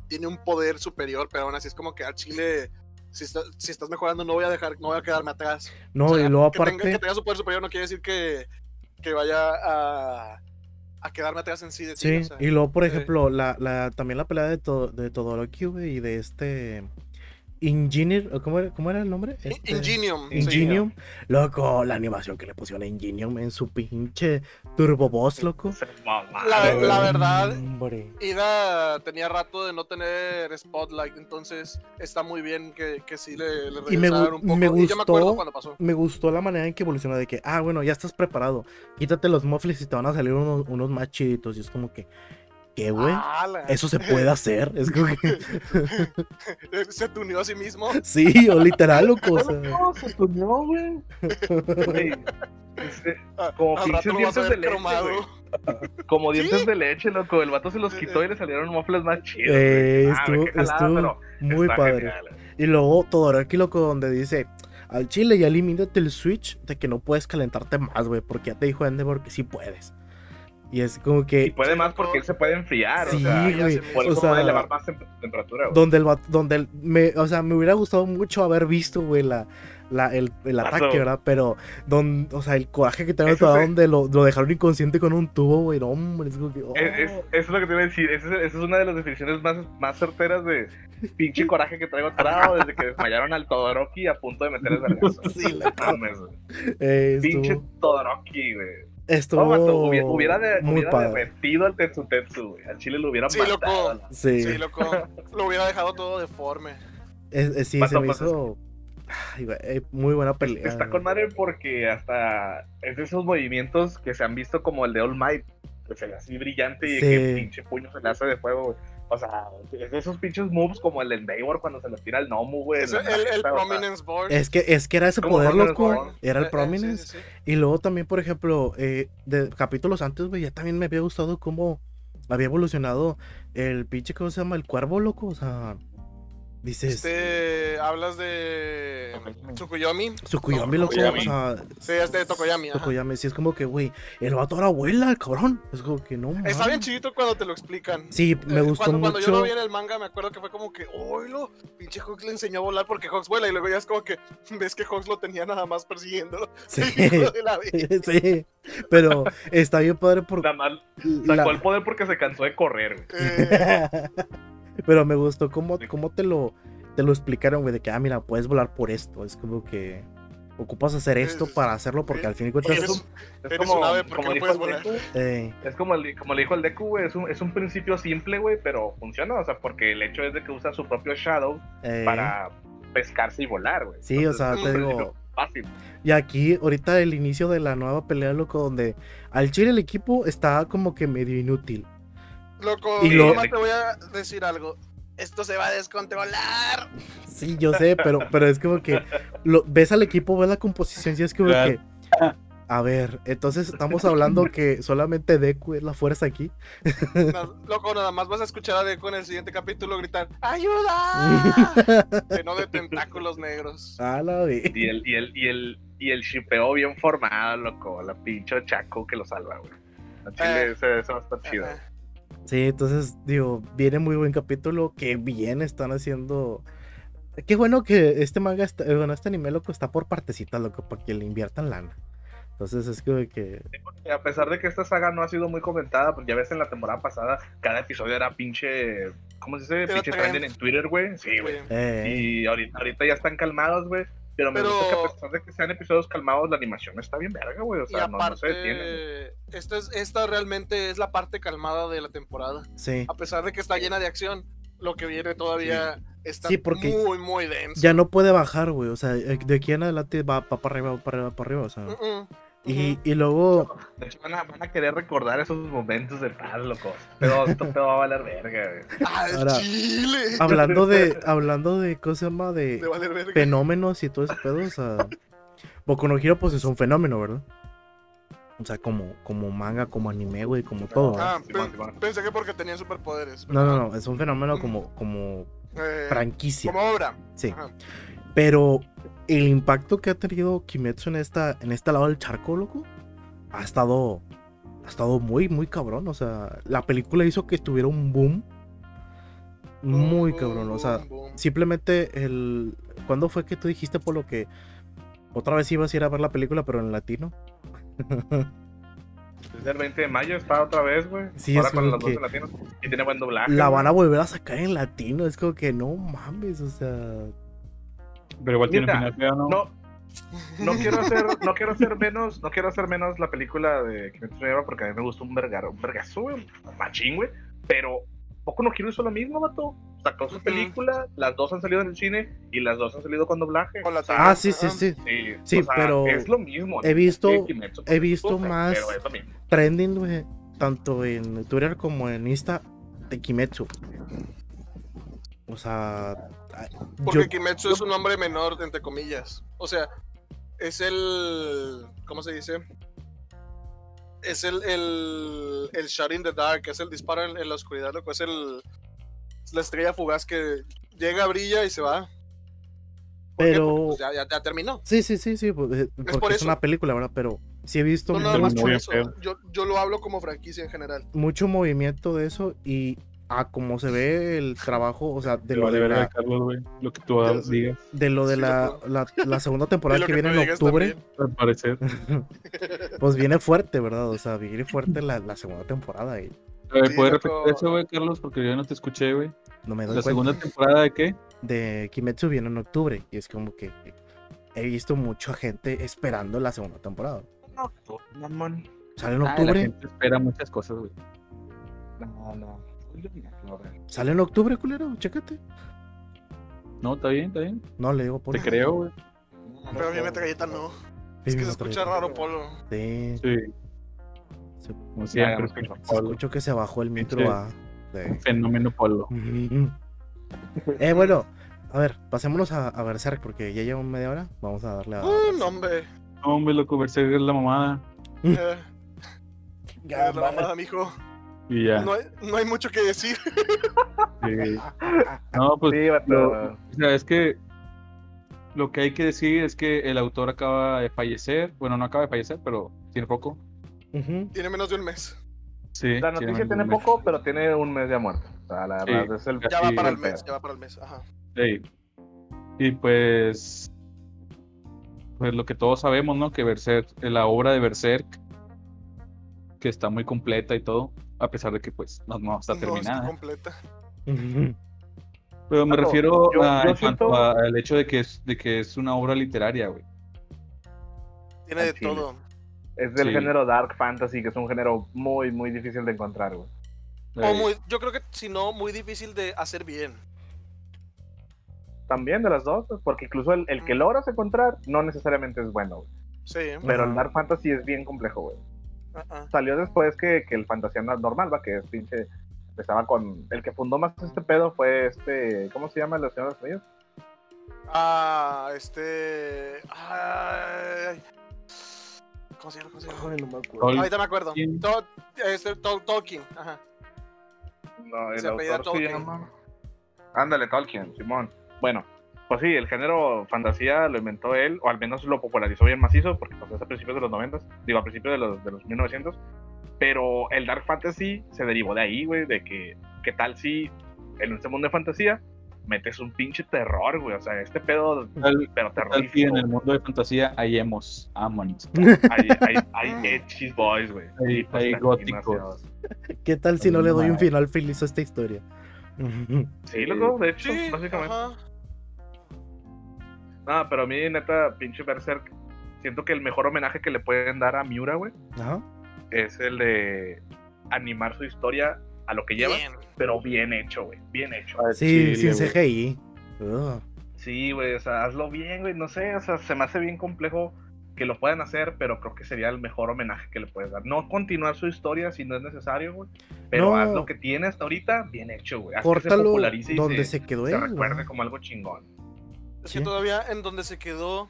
tiene un poder superior, pero aún así es como que al Chile, si, está- si estás mejorando, no voy a dejar, no voy a quedarme atrás. no, O sea, y luego que tenga, aparte. que tenga su poder superior no quiere decir que, que vaya a, a quedarme atrás en sí de ti. Sí, o sea, y luego, por sí. ejemplo, la, la, también la pelea de, to- de Todoroki, güey, y de este. Engineer, ¿o ¿cómo era, cómo era el nombre? Este, Ingenium. sí. Ingenium. Loco, la animación que le pusieron a Ingenium en su pinche Turbo Boss, loco. La- verdad, Hombre. Ida tenía rato de no tener Spotlight, entonces está muy bien que, que sí le, le Y me un poco. me Y yo me acuerdo gustó- cuando pasó. Me gustó la manera en que evolucionó de que, ah, bueno, ya estás preparado. Quítate los muffles y te van a salir unos, unos más chiditos. Y es como que, ¿qué, güey? Eso se puede hacer. Es como que, Se tuneó a sí mismo. sí, o literal, loco. o sea, No, se tuneó, güey. Este, Como pinches dientes de leche. Como dientes de leche, loco. El vato se los quitó y le salieron mofles más chidos. Eh. Ah, estuvo- jalada, estuvo pero muy padre. genial. Y luego Todoroki, loco, donde dice, al chile ya elimínate el switch de que no puedes calentarte más, güey, porque ya te dijo Endeavor que sí puedes. Y es como Y que, puede Sí, más porque él se puede enfriar. Sí, o sea, güey. por me o eso sea, puede elevar más tem- temperatura, güey. donde el, donde el- me, o sea, me hubiera gustado mucho haber visto, güey, la, la, el, el ataque, ¿verdad? Pero, don, o sea, el coraje que Eso sí. donde lo, lo dejaron inconsciente con un tubo, güey, no, hombre, es como que, oh. Es, es- eso es lo que te iba a decir. Esa es, es una de las definiciones más, más certeras de pinche coraje que traigo atrado desde que desmayaron al Todoroki a punto de meter el vergazo. Sí, loco. Mames, güey. Eh, Pinche Todoroki, güey. Estuvo No, hubiera, hubiera, de- muy hubiera padre. derretido al Tetsutetsu, güey. Al chile lo hubiera Sí, matado. loco. la- Sí, Sí, loco. Lo hubiera dejado todo deforme. es- es- sí, se me pues, hizo ay, güey, eh, muy buena pelea. Está con madre porque hasta es de esos movimientos que se han visto como el de All Might, que se ve así brillante y Sí. que pinche puño se le hace de fuego, güey. O sea, es de esos pinches moves como el Bayward cuando se le tira el Nomu, güey. Es el, Prominence Board. Es que, es que era ese poder, Prominence loco. Era Eh, el eh, Prominence. sí, sí, sí. Y luego también, por ejemplo, eh, de capítulos antes, güey, ya también me había gustado cómo había evolucionado el pinche, ¿cómo se llama? El cuervo, loco. O sea, dices, Este, hablas de Tsukuyomi. Tsukuyomi, no, loco. Tokoyami. O sea, Sí, este de Tokoyami. ajá. Tokoyami, sí, es como que, güey, el vato ahora vuela, el cabrón. Es como que no, Está bien chidito cuando te lo explican. Sí, me Eh, gustó cuando, Cuando yo mucho. lo vi en el manga, me acuerdo que fue como que, oílo, pinche Hawks le enseñó a volar porque Hawks vuela. Y luego ya es como que ves que Hawks lo tenía nada más persiguiéndolo. Sí, la sí, pero está bien padre por Nada más la- sacó el poder porque se cansó de correr, güey. Eh, Pero me gustó cómo, cómo te lo te lo explicaron, güey, de que, ah, mira, puedes volar por esto. Es como que ocupas hacer esto Es- para hacerlo porque al fin y cuentas... Es Eres un ave, ¿por qué como no puedes dijo el volar? Deku, eh, Es como, el- como le dijo el Deku, güey, es un, es un principio simple, güey, pero funciona, o sea, porque el hecho es de que usa su propio Shadow eh, para pescarse y volar, güey. Sí, o sea, es te un digo- Fácil. Y aquí, ahorita el inicio de la nueva pelea, loco, donde al chile el equipo está como que medio inútil. Loco, Y lo- te voy a decir algo. Esto se va a descontrolar. Sí, yo sé, pero, pero es como que lo, ves al equipo, ves la composición y es como Claro. que... A ver, entonces estamos hablando que solamente Deku es la fuerza aquí. No, loco, nada más vas a escuchar a Deku en el siguiente capítulo gritar ¡Ayuda! Lleno de tentáculos negros. La. Y el, y el, y el, y el shipeo bien formado, loco. La pinche Chaco que lo salva, güey. A Chile, Eh. va a estar chido. Sí, entonces, digo, viene muy buen capítulo. Que bien están haciendo. Qué bueno que este manga, está, eh, bueno, este anime, loco, está por partecitas, loco, para que le inviertan lana. Entonces es como que. Sí, porque a pesar de que esta saga no ha sido muy comentada, pues ya ves en la temporada pasada, cada episodio era pinche. ¿Cómo se dice? Pinche trend. trending en Twitter, güey. Sí, güey. eh, Y ahorita, ahorita ya están calmados, güey. Pero me Pero- gusta que a pesar de que sean episodios calmados, la animación está bien verga, güey. O Y sea, no, no se detiene. esta, es, esta realmente es la parte calmada de la temporada. sí. A pesar de que está llena de acción, lo que viene todavía está Sí, porque muy, muy denso. Ya no puede bajar, güey. O sea, eh, de aquí en adelante va, va para arriba, va para arriba, para arriba. O sea. Y, luego. De hecho, van a, van a querer recordar esos momentos de paz, loco. Pero esto te va a valer verga. ¡Ah, Ahora, chile! Hablando de. Hablando de. ¿Cómo se llama? De De valer verga. fenómenos y todo ese pedo. O sea. Boku no Hero, pues es un fenómeno, ¿verdad? O sea, como, como manga, como anime, güey, como todo. Ah, pen- Simón. pensé que porque tenían superpoderes. No, no, no, es un fenómeno como, como Eh, franquicia. como obra. Sí. Ajá. Pero el impacto que ha tenido Kimetsu en esta, en este lado del charco, loco, ha estado, ha estado muy, muy cabrón. O sea, la película hizo que tuviera un boom muy cabrón. O sea, simplemente el. ¿Cuándo fue que tú dijiste por lo que otra vez ibas a ir a ver la película, pero en latino? Desde el 20 de mayo está otra vez, güey. Sí, Ahora es con dos que- latinos. Y tiene buen doblaje. La van a volver a sacar en latino. Es como que no mames, o sea. Pero igual tiene final feo, ¿no? No, no quiero hacer, no quiero hacer menos, no quiero hacer menos la película de Kimetsu no Yaiba porque a mí me gustó un vergaro, un vergazo, güey, machín, güey. Pero poco no quiero hizo lo mismo, vato. Sacó su Ujú. película, las dos han salido en el cine y las dos han salido con doblaje. Con la Ah, sí, sí, sí. sí, Sí, o sea, pero es lo mismo. he visto- Kimetsu, he visto sufre, más-. Trending, güey. Tanto en Twitter como en Insta de Kimetsu. O sea. Porque yo- Kimetsu es un hombre menor, entre comillas. O sea, es el. ¿Cómo se dice? Es el. El, el shot in the dark, es el disparo en, en la oscuridad, loco. Es el. es la estrella fugaz que llega, brilla y se va. Pero- pues, ya, ya, ya terminó. Sí, sí, sí, sí. pues, eh, Porque por es una película, ¿verdad? Pero sí he visto No nada más por eso. yo lo hablo como franquicia en general. mucho movimiento de eso y a como se ve el trabajo, o sea, de lo de la, Carlos, güey. Lo que tú digas, de lo de Sí, la, loco. la, la segunda temporada que que viene en octubre, también. al parecer. pues viene fuerte, ¿verdad? O sea, viene fuerte la, la segunda temporada y Sí, ¿puedes repetir eso, güey, Carlos? Porque yo no te escuché, güey. no me doy ¿La cuenta. segunda temporada de qué? de Kimetsu viene en octubre y es como que he visto mucha gente esperando la segunda temporada. No, tú, mamón. Sale en Ah, la octubre, gente espera muchas cosas, güey. No, no. Sale en octubre, culero, chécate. No, está bien, está bien. No le digo por Te creo, güey. Pero a mí Metralleta no. Es que se escucha raro, Polo. Sí, Sí. se, Como Ya, ya siempre. escucho. se escuchó que se bajó el micro a... de- Fenómeno polo. Eh, bueno, a ver, pasémonos a, a Berserk porque ya lleva media hora. Vamos a darle a. Uh, no, hombre. No, hombre, loco, Berserk es la mamada. Eh, es la mamada, mijo. Y ya. No hay, no hay mucho que decir. sí. No, pues. Sí, vato. lo- o sea, es que. Lo que hay que decir es que el autor acaba de fallecer. Bueno, no acaba de fallecer, pero tiene poco. Tiene menos de un mes. Sí. La noticia de tiene mes. poco, pero tiene un mes ya muerto. O sea, la Sí. verdad es el. Ya va para el el mes, ya va para el mes. Ajá. Sí. Y pues. Pues lo que todos sabemos, ¿no? Que Berserk, la obra de Berserk, que está muy completa y todo, a pesar de que pues no, no está No terminada. ¿eh? completa. Pero me refiero yo- a, yo en cuanto siento- al hecho de que es, de que es una obra literaria, güey. Tiene de todo. Es del Sí. género Dark Fantasy, que es un género muy, muy difícil de encontrar, güey. O muy, yo creo que si no, muy difícil de hacer bien. También de las dos, pues, porque incluso el, el que Mm. logras encontrar no necesariamente es bueno, güey. Sí. Pero el Dark Fantasy es bien complejo, güey. Salió después que, que el Fantasía no- normal, va, que es pinche. Empezaba con. El que fundó más este pedo fue este. ¿Cómo se llama el Señor de los Anillos? Ah, este. Ay. ¿Cómo se llama? ¿Cómo se llama? Ay, no me acuerdo. Ahorita me acuerdo. Este, Tol- Tolkien. Ajá. No, el Se apellida autor se Tolkien. llama. Ándale, Tolkien, Simón. Bueno, pues sí, el género fantasía lo inventó él, o al menos lo popularizó bien macizo, porque pasó a principios de los 90, digo, a principios de los, de los 1900. Pero el Dark Fantasy se derivó de ahí, güey, de que, ¿qué tal si en este mundo de fantasía metes un pinche terror, güey? O sea, este pedo, Tal, pero terrorífico. en el mundo de fantasía hay emos, Hay, hay, hay edgy boys, güey. Hay- Hijos hay góticos. ¿Qué tal si no le doy un final feliz a esta historia? Sí, loco, de hecho, Sí, básicamente. ajá. No, pero a mí, neta, pinche Berserk, siento que el mejor homenaje que le pueden dar a Miura, güey, Ajá. es el de animar su historia a lo que lleva, Bien. pero bien hecho, güey, bien hecho. Sí, Chile, sin. CGI. Sí, güey, o sea, hazlo bien, güey, no sé, o sea, se me hace bien complejo que lo puedan hacer, pero creo que sería el mejor homenaje que le puedes dar. No continuar su historia si no es necesario, güey, pero No. haz lo que tiene hasta ahorita bien hecho, güey. Haz que se Córtalo popularice y donde se, se quedó se él. recuerde ¿no? como algo chingón. Es que Sí. todavía en donde se quedó.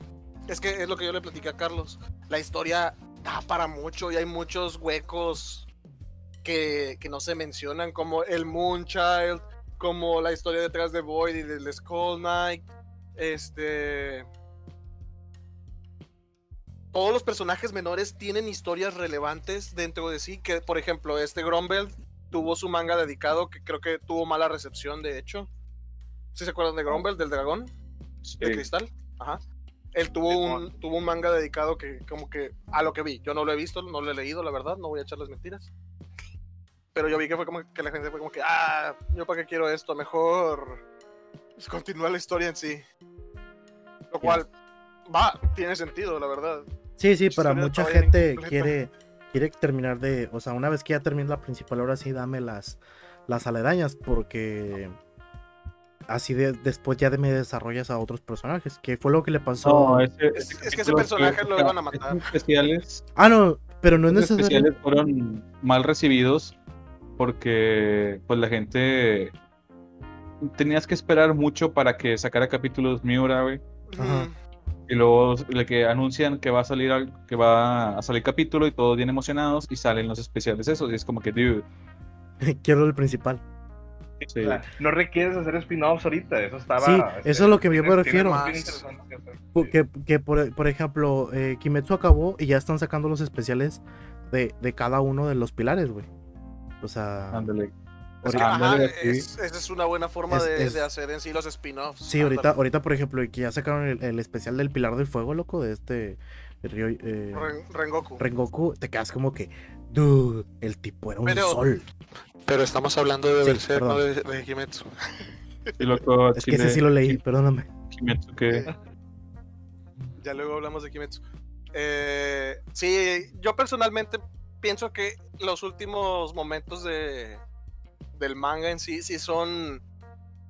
Es que es lo que yo le platicé a Carlos. La historia da para mucho y hay muchos huecos que, que no se mencionan, como el Moonchild, como la historia detrás de Void y del Skull Knight. Este. Todos los personajes menores tienen historias relevantes dentro de sí. Que, por ejemplo, este Grumble tuvo su manga dedicado, que creo que tuvo mala recepción, de hecho. ¿Sí se acuerdan de Grumble, del dragón? Sí. de cristal. Ajá. Él tuvo un, tuvo un manga dedicado que, como que, a lo que vi. Yo no lo he visto, no lo he leído, la verdad, no voy a echarles mentiras. Pero yo vi que fue como que la gente fue como que, ah, yo para qué quiero esto, mejor pues, continúa la historia en sí. Lo cual, va, tiene sentido, la verdad. Sí, sí, para mucha gente incompleta. quiere, quiere terminar de, o sea, una vez que ya termine la principal, ahora sí dame las, las aledañas, porque así de, después ya me desarrollas a otros personajes, que fue lo que le pasó. No, ese, Es- es que ese personaje lo iban a matar. especiales, Ah, no, pero no es esos necesario. especiales fueron mal recibidos porque pues la gente tenías que esperar mucho para que sacara capítulos Miura, güey. Ajá. Y luego de que anuncian que va a salir al- que va a salir capítulo y todos bien emocionados y salen los especiales esos y es como que dude, Quiero el principal. Sí, O sea, no requieres hacer spin-offs ahorita, eso estaba. Sí, eso es lo que yo me refiero. más bien Más. interesante que por, por ejemplo, eh, Kimetsu acabó y ya están sacando los especiales de, de cada uno de los pilares, güey. O sea, ándale. Es que, ajá, esa es una buena forma Es- de, es- de hacer en sí los spin-offs. sí, ahorita, ahorita por ejemplo, que ya sacaron el, el especial del Pilar del Fuego, loco, de este Ryo- eh, Ren- Rengoku. Rengoku, te quedas como que, dude, el tipo era un Pero- sol. Pero estamos hablando de Sí, Berserk, perdón. no de, de Kimetsu. Loco, Es que ese sí lo leí, perdóname. Kimetsu que Ya luego hablamos de Kimetsu. Eh, sí, yo personalmente pienso que los últimos momentos de, del manga en sí, sí son.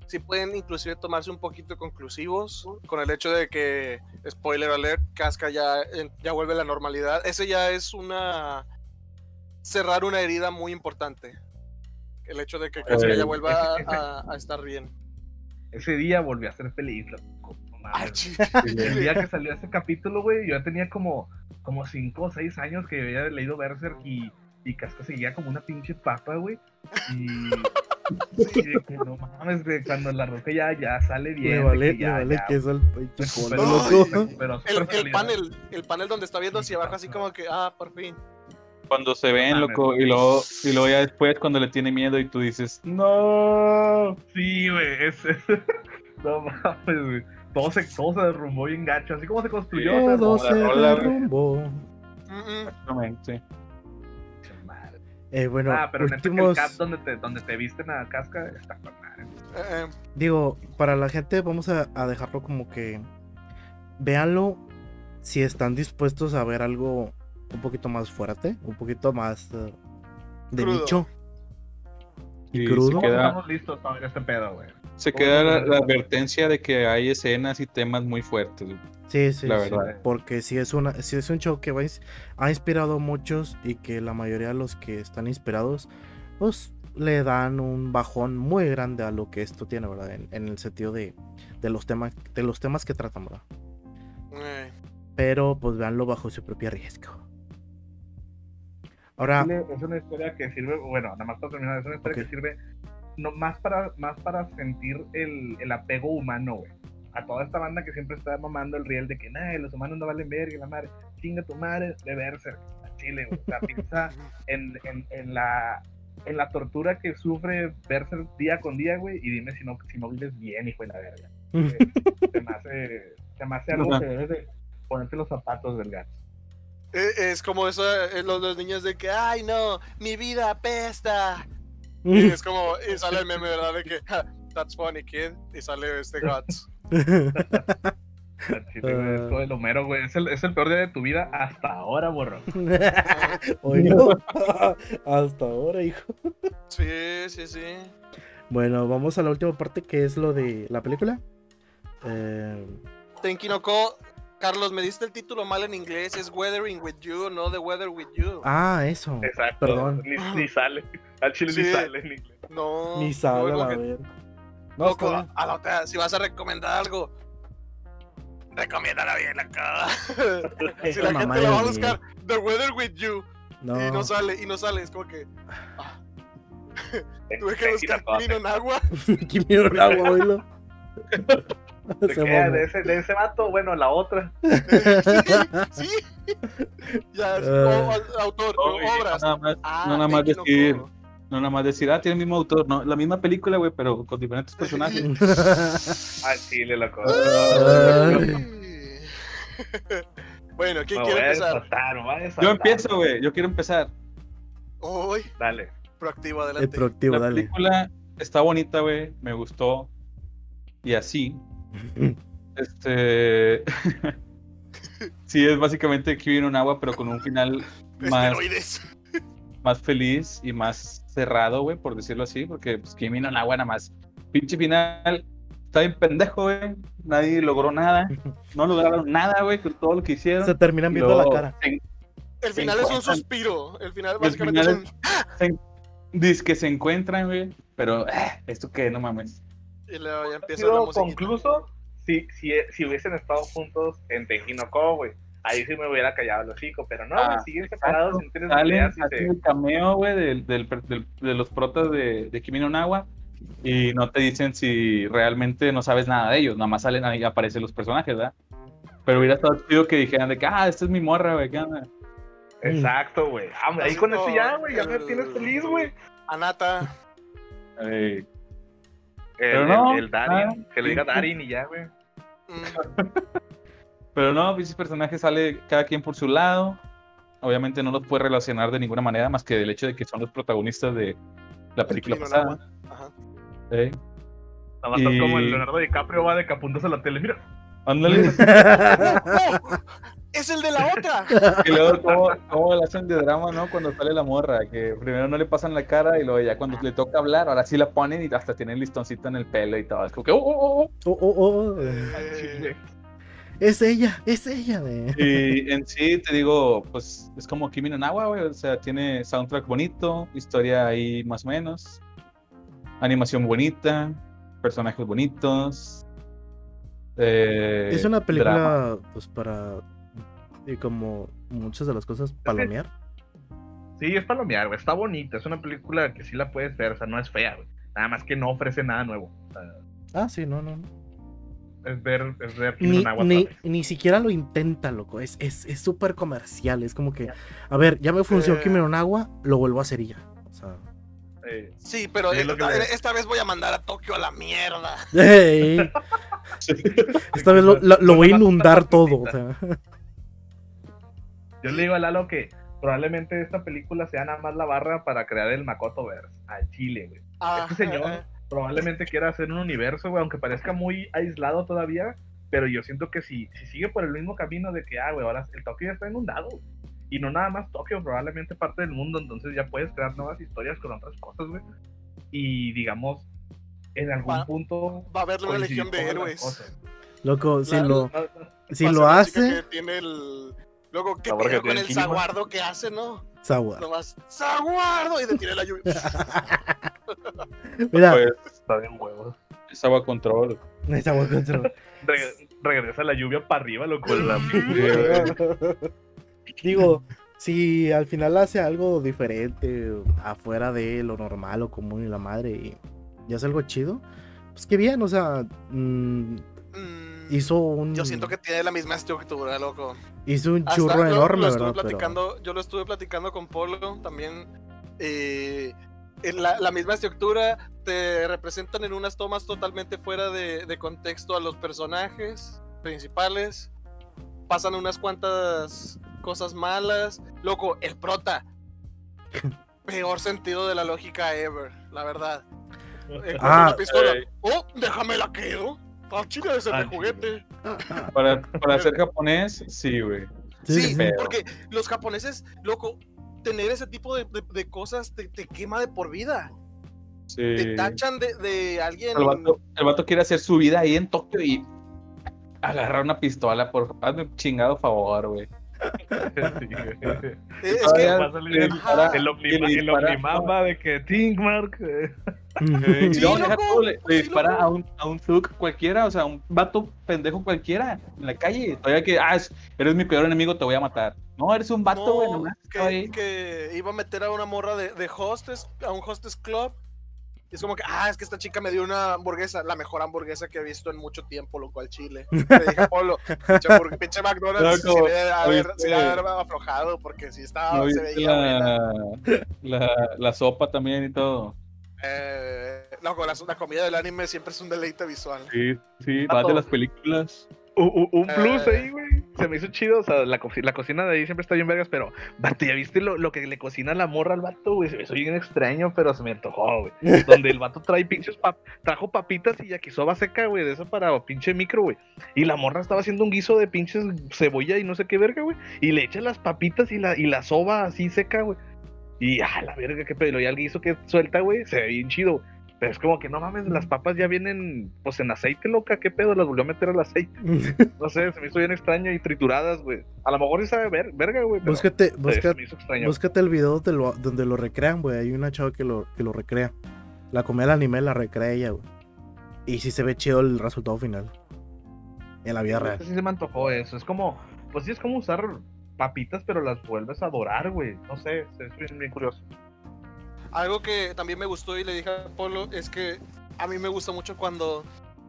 Sí pueden inclusive tomarse un poquito conclusivos con el hecho de que, spoiler alert, Casca ya, eh, ya vuelve a la normalidad. Ese ya es una. Cerrar una herida muy importante. El hecho de que Casca ya Eh, vuelva a, a estar bien. Ese día volví a ser feliz, loco. Ay, El día que salió ese capítulo, güey, yo tenía como, como 5 o 6 años que había leído Berserk y, y Casca seguía como una pinche papa, güey. Y. y de que no mames, güey, cuando la roca ya, ya sale bien. De vale, que ya- vale ya que eso el El, panel, el panel donde está viendo hacia abajo, así como que, ah, por fin. Cuando se ven, loco, y luego, y luego ya después cuando le tiene miedo y tú dices, no. Sí, güey, ese. no mames, güey. Todo se, todo se derrumbó bien gacho. Así como se construyó. Todo se la rola, güey. derrumbó. Exactamente. Eh, bueno, ah, pero que el últimos, cap donde te, donde te visten a casca está con madre. Eh, eh, digo, para la gente vamos a, a dejarlo como que véanlo si están dispuestos a ver algo un poquito más fuerte, un poquito más eh, de Crudo. nicho y crudo. se ¿Cómo queda- estamos listos para ver este pedo, güey? Se ¿Cómo queda la, advertencia de que hay escenas y temas muy fuertes. güey. Sí, sí, La sí, verdad. porque si es una, si es un show que va a ins- ha inspirado a muchos y que la mayoría de los que están inspirados, pues le dan un bajón muy grande a lo que esto tiene, ¿verdad? En, en el sentido de, de los temas, de los temas que tratan, ¿verdad? eh. Pero pues véanlo bajo su propio riesgo. Ahora, Chile Es una historia que sirve, bueno, nada más para terminar, es una historia Ok. que sirve no, más, para, más para sentir el, el apego humano, güey. A toda esta banda que siempre está mamando el riel de que, nah, los humanos no valen verga, la madre, chinga tu madre, de Berserk, a Chile, güey. O sea, piensa en, en, en la en la tortura que sufre Berserk día con día, güey, y dime si no, si no vives bien, hijo de la verga. Eh, se me hace, se me hace algo que debes de ponerte los zapatos del gato. Eh, Es como eso, eh, los, los niños de que, ay no, mi vida apesta. Mm. Y es como, y sale el meme, ¿verdad? De que, "Ja, that's funny, kid. Y sale este Guts. Chile, güey, esto del Homero, güey, es el, es el peor día de tu vida hasta ahora, borro. Oye, hasta ahora, hijo. Sí, sí, sí. Bueno, vamos a la última parte que es lo de la película. Eh, Tenki no Ko, Carlos, me diste el título mal en inglés. Es Weathering with You, no The Weather with You. ah, eso. Exacto. Perdón. Ni, ni sale. Al chile ni sale en inglés. No. Ni sabe no, la ver. No, Loco, a la otra, si vas a recomendar algo, recomiéndala bien acá. si Esa la gente la va a buscar, The Weather with You, No. y no sale, y no sale, es como que ah, tuve que buscar no Ko. Kimi no agua. Miro el agua, oílo. ¿De Se. ¿De ese, de ese vato? Bueno, la otra. sí, ya, sí, Ah. o- o- autor, No, obras. No nada más, Ah, no nada más Tenki no decir, no nada más decir, ah, tiene el mismo autor, no, la misma película, güey, pero con diferentes personajes. Al chile, loco. Ay. bueno, ¿quién Me quiere empezar? a Yo empiezo, güey, yo quiero empezar. Hoy, Dale. proactivo, El adelante. proactivo, la dale. película está bonita, güey, me gustó. Y así, este... sí, es básicamente Kimi no agua, pero con un final más, Esteroides. más feliz y más cerrado, güey, por decirlo así, porque pues, Kimi no agua nada más. Pinche final, está bien pendejo, güey. Nadie logró nada. No lograron nada, güey, con todo lo que hicieron. Se terminan viendo la cara. se- El se final es un suspiro. El final El básicamente final es un. Dice que se encuentran, güey, pero eh, esto que no mames. Y luego ya empieza la sido música. concluso si, si, si hubiesen estado juntos en Tenki no Ko, güey. Ahí sí me hubiera callado el hocico, pero no, Ah, güey, siguen separados, exacto. no tienen Salen, peleas y el cameo, güey, del, del, de los protas de, de Kimi no Nawa y no te dicen si realmente no sabes nada de ellos, nada más salen ahí aparecen los personajes, ¿verdad? Pero hubiera estado chido que dijeran de que, ah, esta es mi morra, güey, ¿qué onda? Exacto, güey. Ah, ahí con eso ya, güey, ya me tienes feliz, güey. Anata. Ey, El, no, el Darin, ah, que le diga. Darin y ya, güey. Pero no, pinches personajes sale cada quien por su lado. Obviamente no los puede relacionar de ninguna manera más que del hecho de que son los protagonistas de la película pasada. Ajá. Ey, Nada más estás Y- como el Leonardo DiCaprio va de a la tele, mira. Ándale. ¡Es el de la otra! Y luego, ¿cómo, cómo le hacen de drama, no? Cuando sale la morra, que primero no le pasan la cara y luego ya cuando le toca hablar, ahora sí la ponen y hasta tiene el listoncito en el pelo y todo. Es como que, ¡oh, oh, oh! Oh, oh, oh, eh, Es ella, es ella. eh. Y en sí, te digo, pues es como Kimi no Nawa, güey. O sea, tiene soundtrack bonito, historia ahí más o menos, animación bonita, personajes bonitos. eh, Es una drama. película, pues para. Y como muchas de las cosas, palomear. Sí, es palomear, güey. Está bonita. Es una película que sí la puedes ver, o sea, no es fea, güey. Nada más que no ofrece nada nuevo. O sea, Ah, sí, no, no. no. es ver, es ver Ni, Nawa ni, ni siquiera lo intenta, loco. Es es es súper comercial. Es como que, a ver, ya me funcionó Eh. Agua, lo vuelvo a hacer y ya. O sea. Eh, Sí, pero Es esta, esta vez voy a mandar a Tokio a la mierda. ey, esta vez lo, lo- lo voy a inundar todo. O sea. Yo le digo a Lalo que probablemente esta película sea nada más la barra para crear el Makoto Verse al Chile, güey. Ah, Este señor eh, probablemente quiera hacer un universo, güey, aunque parezca muy aislado todavía, pero yo siento que si, si sigue por el mismo camino de que, ah, güey, ahora el Tokio ya está inundado. Y no nada más Tokio, probablemente parte del mundo, entonces ya puedes crear nuevas historias con otras cosas, güey. Y digamos, en algún Va- punto... va a haber una legión de héroes. Loco, si Claro. lo, No, no, si lo hace, que tiene el. Luego, ¿qué pedo con el clima. zaguardo que hace, no? Sagua. Nomás, ¡zaguardo! Y detiene la lluvia. Mira, Pues, está bien huevos. es agua control. es agua control. Re- regresa la lluvia para arriba, loco. la- Digo, si al final hace algo diferente, afuera de lo normal o común y la madre, y, y hace algo chido, pues qué bien, o sea, Mm, hizo un. Yo siento que tiene la misma estructura, loco. Hizo un Hasta churro lo- enorme, lo estuve ¿verdad? Pero- platicando, Yo lo estuve platicando con Polo también. eh, en la, la misma estructura te representan en unas tomas totalmente fuera de, de contexto a los personajes principales. Pasan unas cuantas cosas malas. Loco, el prota. Peor sentido de la lógica ever, la verdad. Eh, Ah, una pistola. eh. Oh, déjame la quedo. Ah, chica, ese Ah, de juguete. Para, para ser japonés, sí, güey. Sí, Sí, porque los japoneses, loco, tener ese tipo de, de- de cosas te, te quema de por vida. Sí. Te tachan de, de alguien. El vato, el vato quiere hacer su vida ahí en Tokio y agarrar una pistola, por hazme un chingado favor, güey. Sí, güey. Es que, el, el, el de que Think Mark. Y Sí, luego deja loco, todo, le, le sí, dispara loco. a un, a un Thug cualquiera, o sea, un vato pendejo cualquiera en la calle. Todavía que, ah, es- eres mi peor enemigo, te voy a matar. No, eres un vato, güey, No, que, que iba a meter a una morra de, de hostess, a un hostess club. Y es como que, ah, es que esta chica me dio una hamburguesa, la mejor hamburguesa que he visto en mucho tiempo, lo cual Chile. Le dije, Polo, pinche, McDonald's Loco, se debe haber, se debe haber aflojado porque si estaba, ¿No se veía buena. la, la, la sopa también y todo. Eh, no, con la, la comida del anime siempre es un deleite visual. Sí, sí, Vato. va de las películas. U- u- un plus Eh. ahí, güey. Se me hizo chido. O sea, la, co- la cocina de ahí siempre está bien vergas, pero, vato, ¿ya viste lo, lo que le cocina la morra al vato, güey? Se me hizo bien extraño, pero se me antojó, güey. Donde el vato trae pinches pap trajo papitas y yakisoba seca, güey, de eso para pinche micro, güey. Y la morra estaba haciendo un guiso de pinches cebolla y no sé qué verga, güey. Y le echa las papitas y la, y la soba así seca, güey. Y ah, la verga, qué pedo. Y el guiso que suelta, güey, se ve bien chido. Pero es como que no mames, las papas ya vienen pues en aceite, loca, qué pedo, las volvió a meter al aceite. No sé, se me hizo bien extraño y trituradas, güey. A lo mejor sí sabe ver, verga, güey. Búscate, se- busca- se me hizo extraño. búscate el video donde lo, donde lo recrean, güey. Hay una chava que lo, que lo recrea. La comida del anime la recrea ella, güey. Y sí se ve chido el resultado final. En la vida real. Sí se me antojó eso. Es como, pues sí, es como usar papitas, pero las vuelves a dorar, güey. No sé, es bien, curioso. Algo que también me gustó y le dije a Polo es que a mí me gusta mucho cuando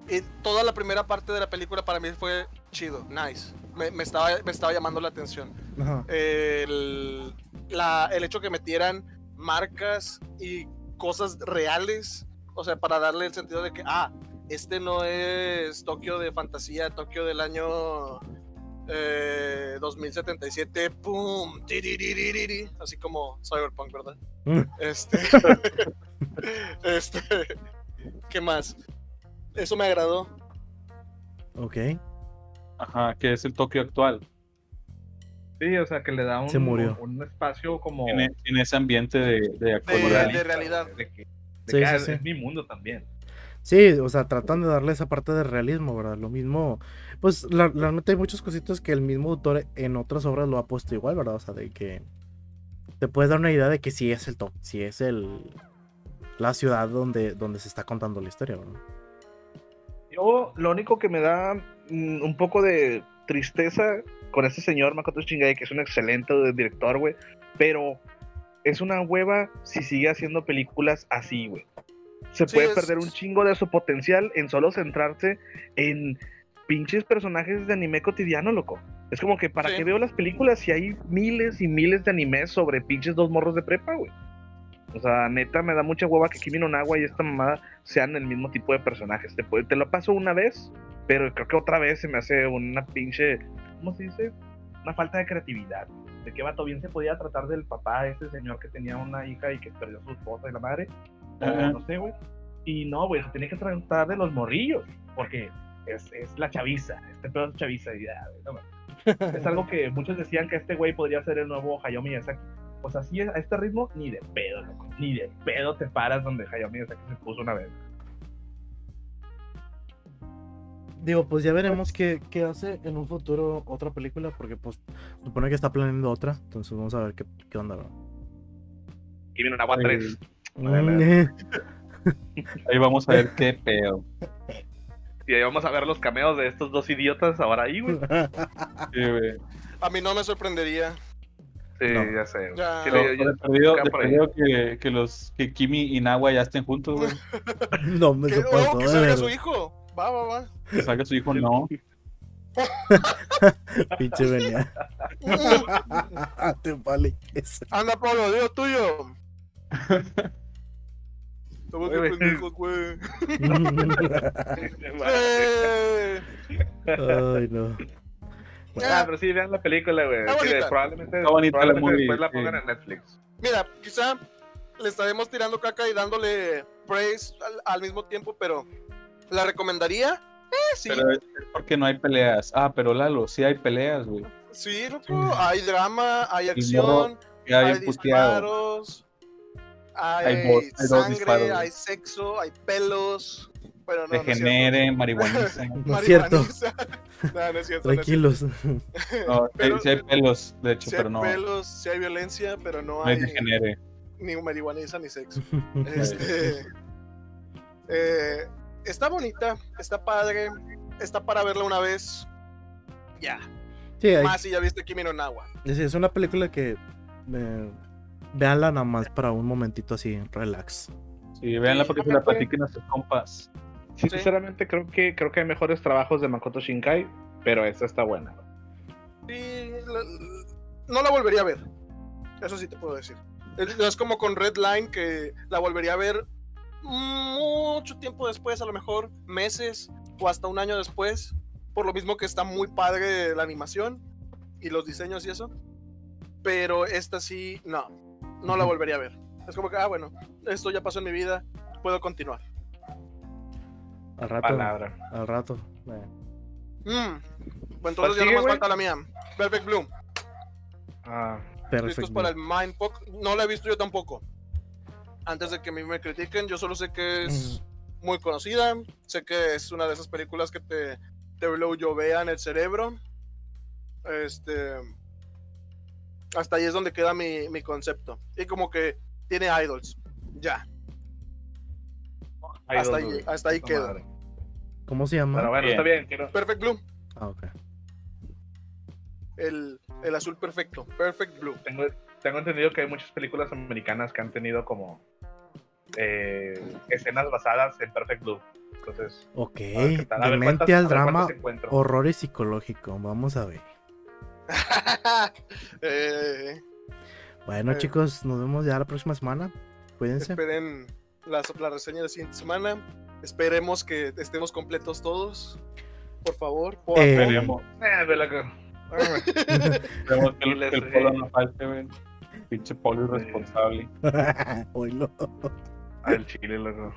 eh, toda la primera parte de la película para mí fue chido, nice. Me, me estaba, me estaba llamando la atención. Ajá. El, la- el hecho que metieran marcas y cosas reales, o sea, para darle el sentido de que, ah, este no es Tokio de fantasía, Tokio del año eh, 2077, ¡pum! tiriririri, Así como Cyberpunk, ¿verdad? Mm. Este. este. ¿Qué más? Eso me agradó. Ok. Ajá, que es el Tokio actual. Sí, o sea, que le da un, Se murió. un, un espacio como... En, e- en ese ambiente de, de De, actualidad. de realidad. De que, de Sí, que, sí, ah, sí. es mi mundo también. Sí, o sea, tratan de darle esa parte de realismo, ¿verdad? Lo mismo, pues la- realmente hay muchas cositas que el mismo autor en otras obras lo ha puesto igual, ¿verdad? O sea, de que te puedes dar una idea de que sí es el top, sí es el la ciudad donde, donde se está contando la historia, ¿verdad? Yo, lo único que me da mm, un poco de tristeza con este señor Makoto Shingai, que es un excelente director, güey, pero es una hueva si sigue haciendo películas así, güey. Se Sí, puede es- perder un chingo de su potencial en solo centrarse en pinches personajes de anime cotidiano, loco. Es como que para Sí. qué veo las películas si hay miles y miles de animes sobre pinches dos morros de prepa, güey. O sea, neta, me da mucha hueva que Kimi no Nawa y esta mamada sean el mismo tipo de personajes. Te, puede- te lo paso una vez, pero creo que otra vez se me hace una pinche. ¿Cómo se dice? Una falta de creatividad. De que vato bien se podía tratar del papá, ese señor que tenía una hija y que perdió a su esposa y la madre. No sé, güey. Y no, güey, se tiene que tratar de los morrillos. Porque es, es la chaviza. Este pedo es chaviza. Y no. Es algo que muchos decían que este güey podría ser el nuevo Hayao Miyazaki. Pues así, a este ritmo, ni de pedo, loco. Ni de pedo te paras donde Hayao Miyazaki se puso una vez. Digo, pues ya veremos qué, qué hace en un futuro otra película, porque pues supone que está planeando otra, entonces vamos a ver qué, qué onda, ¿verdad? Y viene un agua Ay, 3. Mm, eh. Ahí vamos a ver qué pedo. Y ahí vamos a ver los cameos de estos dos idiotas ahora ahí, güey. Sí, güey. A mí no me sorprendería. Sí, No. ya sé. Ya. Sí, le- perdido, perdido que, que los que Kimi y Nawa ya estén juntos, güey. no me pasó, oh, que salga su hijo. Va, va, va. Que salga su hijo, no. Pinche venía. Te vale eso. Anda, Pablo, digo tuyo. Estamos güey. pendejos, güey. Eh, Ay, no. Ah, pero sí, vean la película, güey. Está Sí, bonita. probablemente Está bonita la probablemente movie, después la sí. pongan en Netflix. Mira, quizá le estaremos tirando caca y dándole praise al, al mismo tiempo, pero ¿la recomendaría? Eh, sí. Pero es porque no hay peleas. Ah, pero Lalo, sí hay peleas, güey. Sí, loco. Hay drama, hay acción, hay hay puteado. disparos, hay, Hay hay sangre, disparos. hay sexo, hay pelos. Pero no, no es cierto. Degenere, marihuaniza. No es cierto. Marihuaniza. no, no es cierto. no es Tranquilos. No, sí- Pero- sí hay pelos, de hecho, Sí pero hay no, pelos, sí hay violencia, pero no no hay hay degenere. ni marihuaniza ni sexo. Este, Eh, está bonita, está padre, está para verla una vez. Ya. Sí, hay- Más si ya viste Kimi no Nawa. es, es una película que. Eh, véanla nada más para un momentito así, relax. Sí, vean la Sí, película, fue- platiquen a sus compas. Sí, Sí. sinceramente creo que creo que hay mejores trabajos de Makoto Shinkai, pero esta está buena. Sí, la- no la volvería a ver. Eso sí te puedo decir. Es, es como con Red Line que la volvería a ver mucho tiempo después, a lo mejor meses o hasta un año después. Por lo mismo que está muy padre la animación y los diseños y eso. Pero esta sí, no, no la volvería a ver. Es como que, ah, bueno, esto ya pasó en mi vida, puedo continuar. Al rato. Palabra. Al rato. eh. Mm. Bueno, entonces ¿Cuál ya sigue, nomás güey? falta la mía. Perfect Bloom. Ah, Listos Perfecto. para el Mindfuck. No la he visto yo tampoco. Antes de que a mí me critiquen, yo solo sé que es muy conocida. Sé que es una de esas películas que te, te blowean el cerebro. Este. Hasta ahí es donde queda mi, mi concepto. Y como que tiene idols. Ya. Hasta ahí- hasta ahí queda. madre. ¿Cómo se llama? Pero bueno, Bien. está bien. Quiero... Perfect Blue. Ah, ok. El, el azul perfecto. Perfect Blue. Tengo, tengo entendido que hay muchas películas americanas que han tenido como eh, escenas basadas en Perfect Blue. Entonces, Ok. a ver qué tal, a De ver mente cuántas- al drama, cuántas encuentro. horror y psicológico. Vamos a ver. Eh, Bueno, Eh. chicos, nos vemos ya la próxima semana. Cuídense. Esperen la, la reseña de la siguiente semana. Esperemos que estemos completos todos. Por favor. Por Eh, favor. Esperemos, Eh, ve la que- esperemos que, el- el polo no falte, güey. Pinche polo irresponsable. Al chile, loco.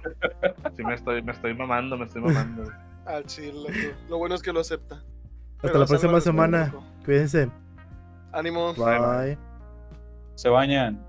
Sí, me estoy, me estoy mamando, me estoy mamando. Al chile. tú. Lo bueno es que lo acepta. Hasta la próxima semana. Cuídense. Ánimo. Bye, bye. Bye. Se bañan.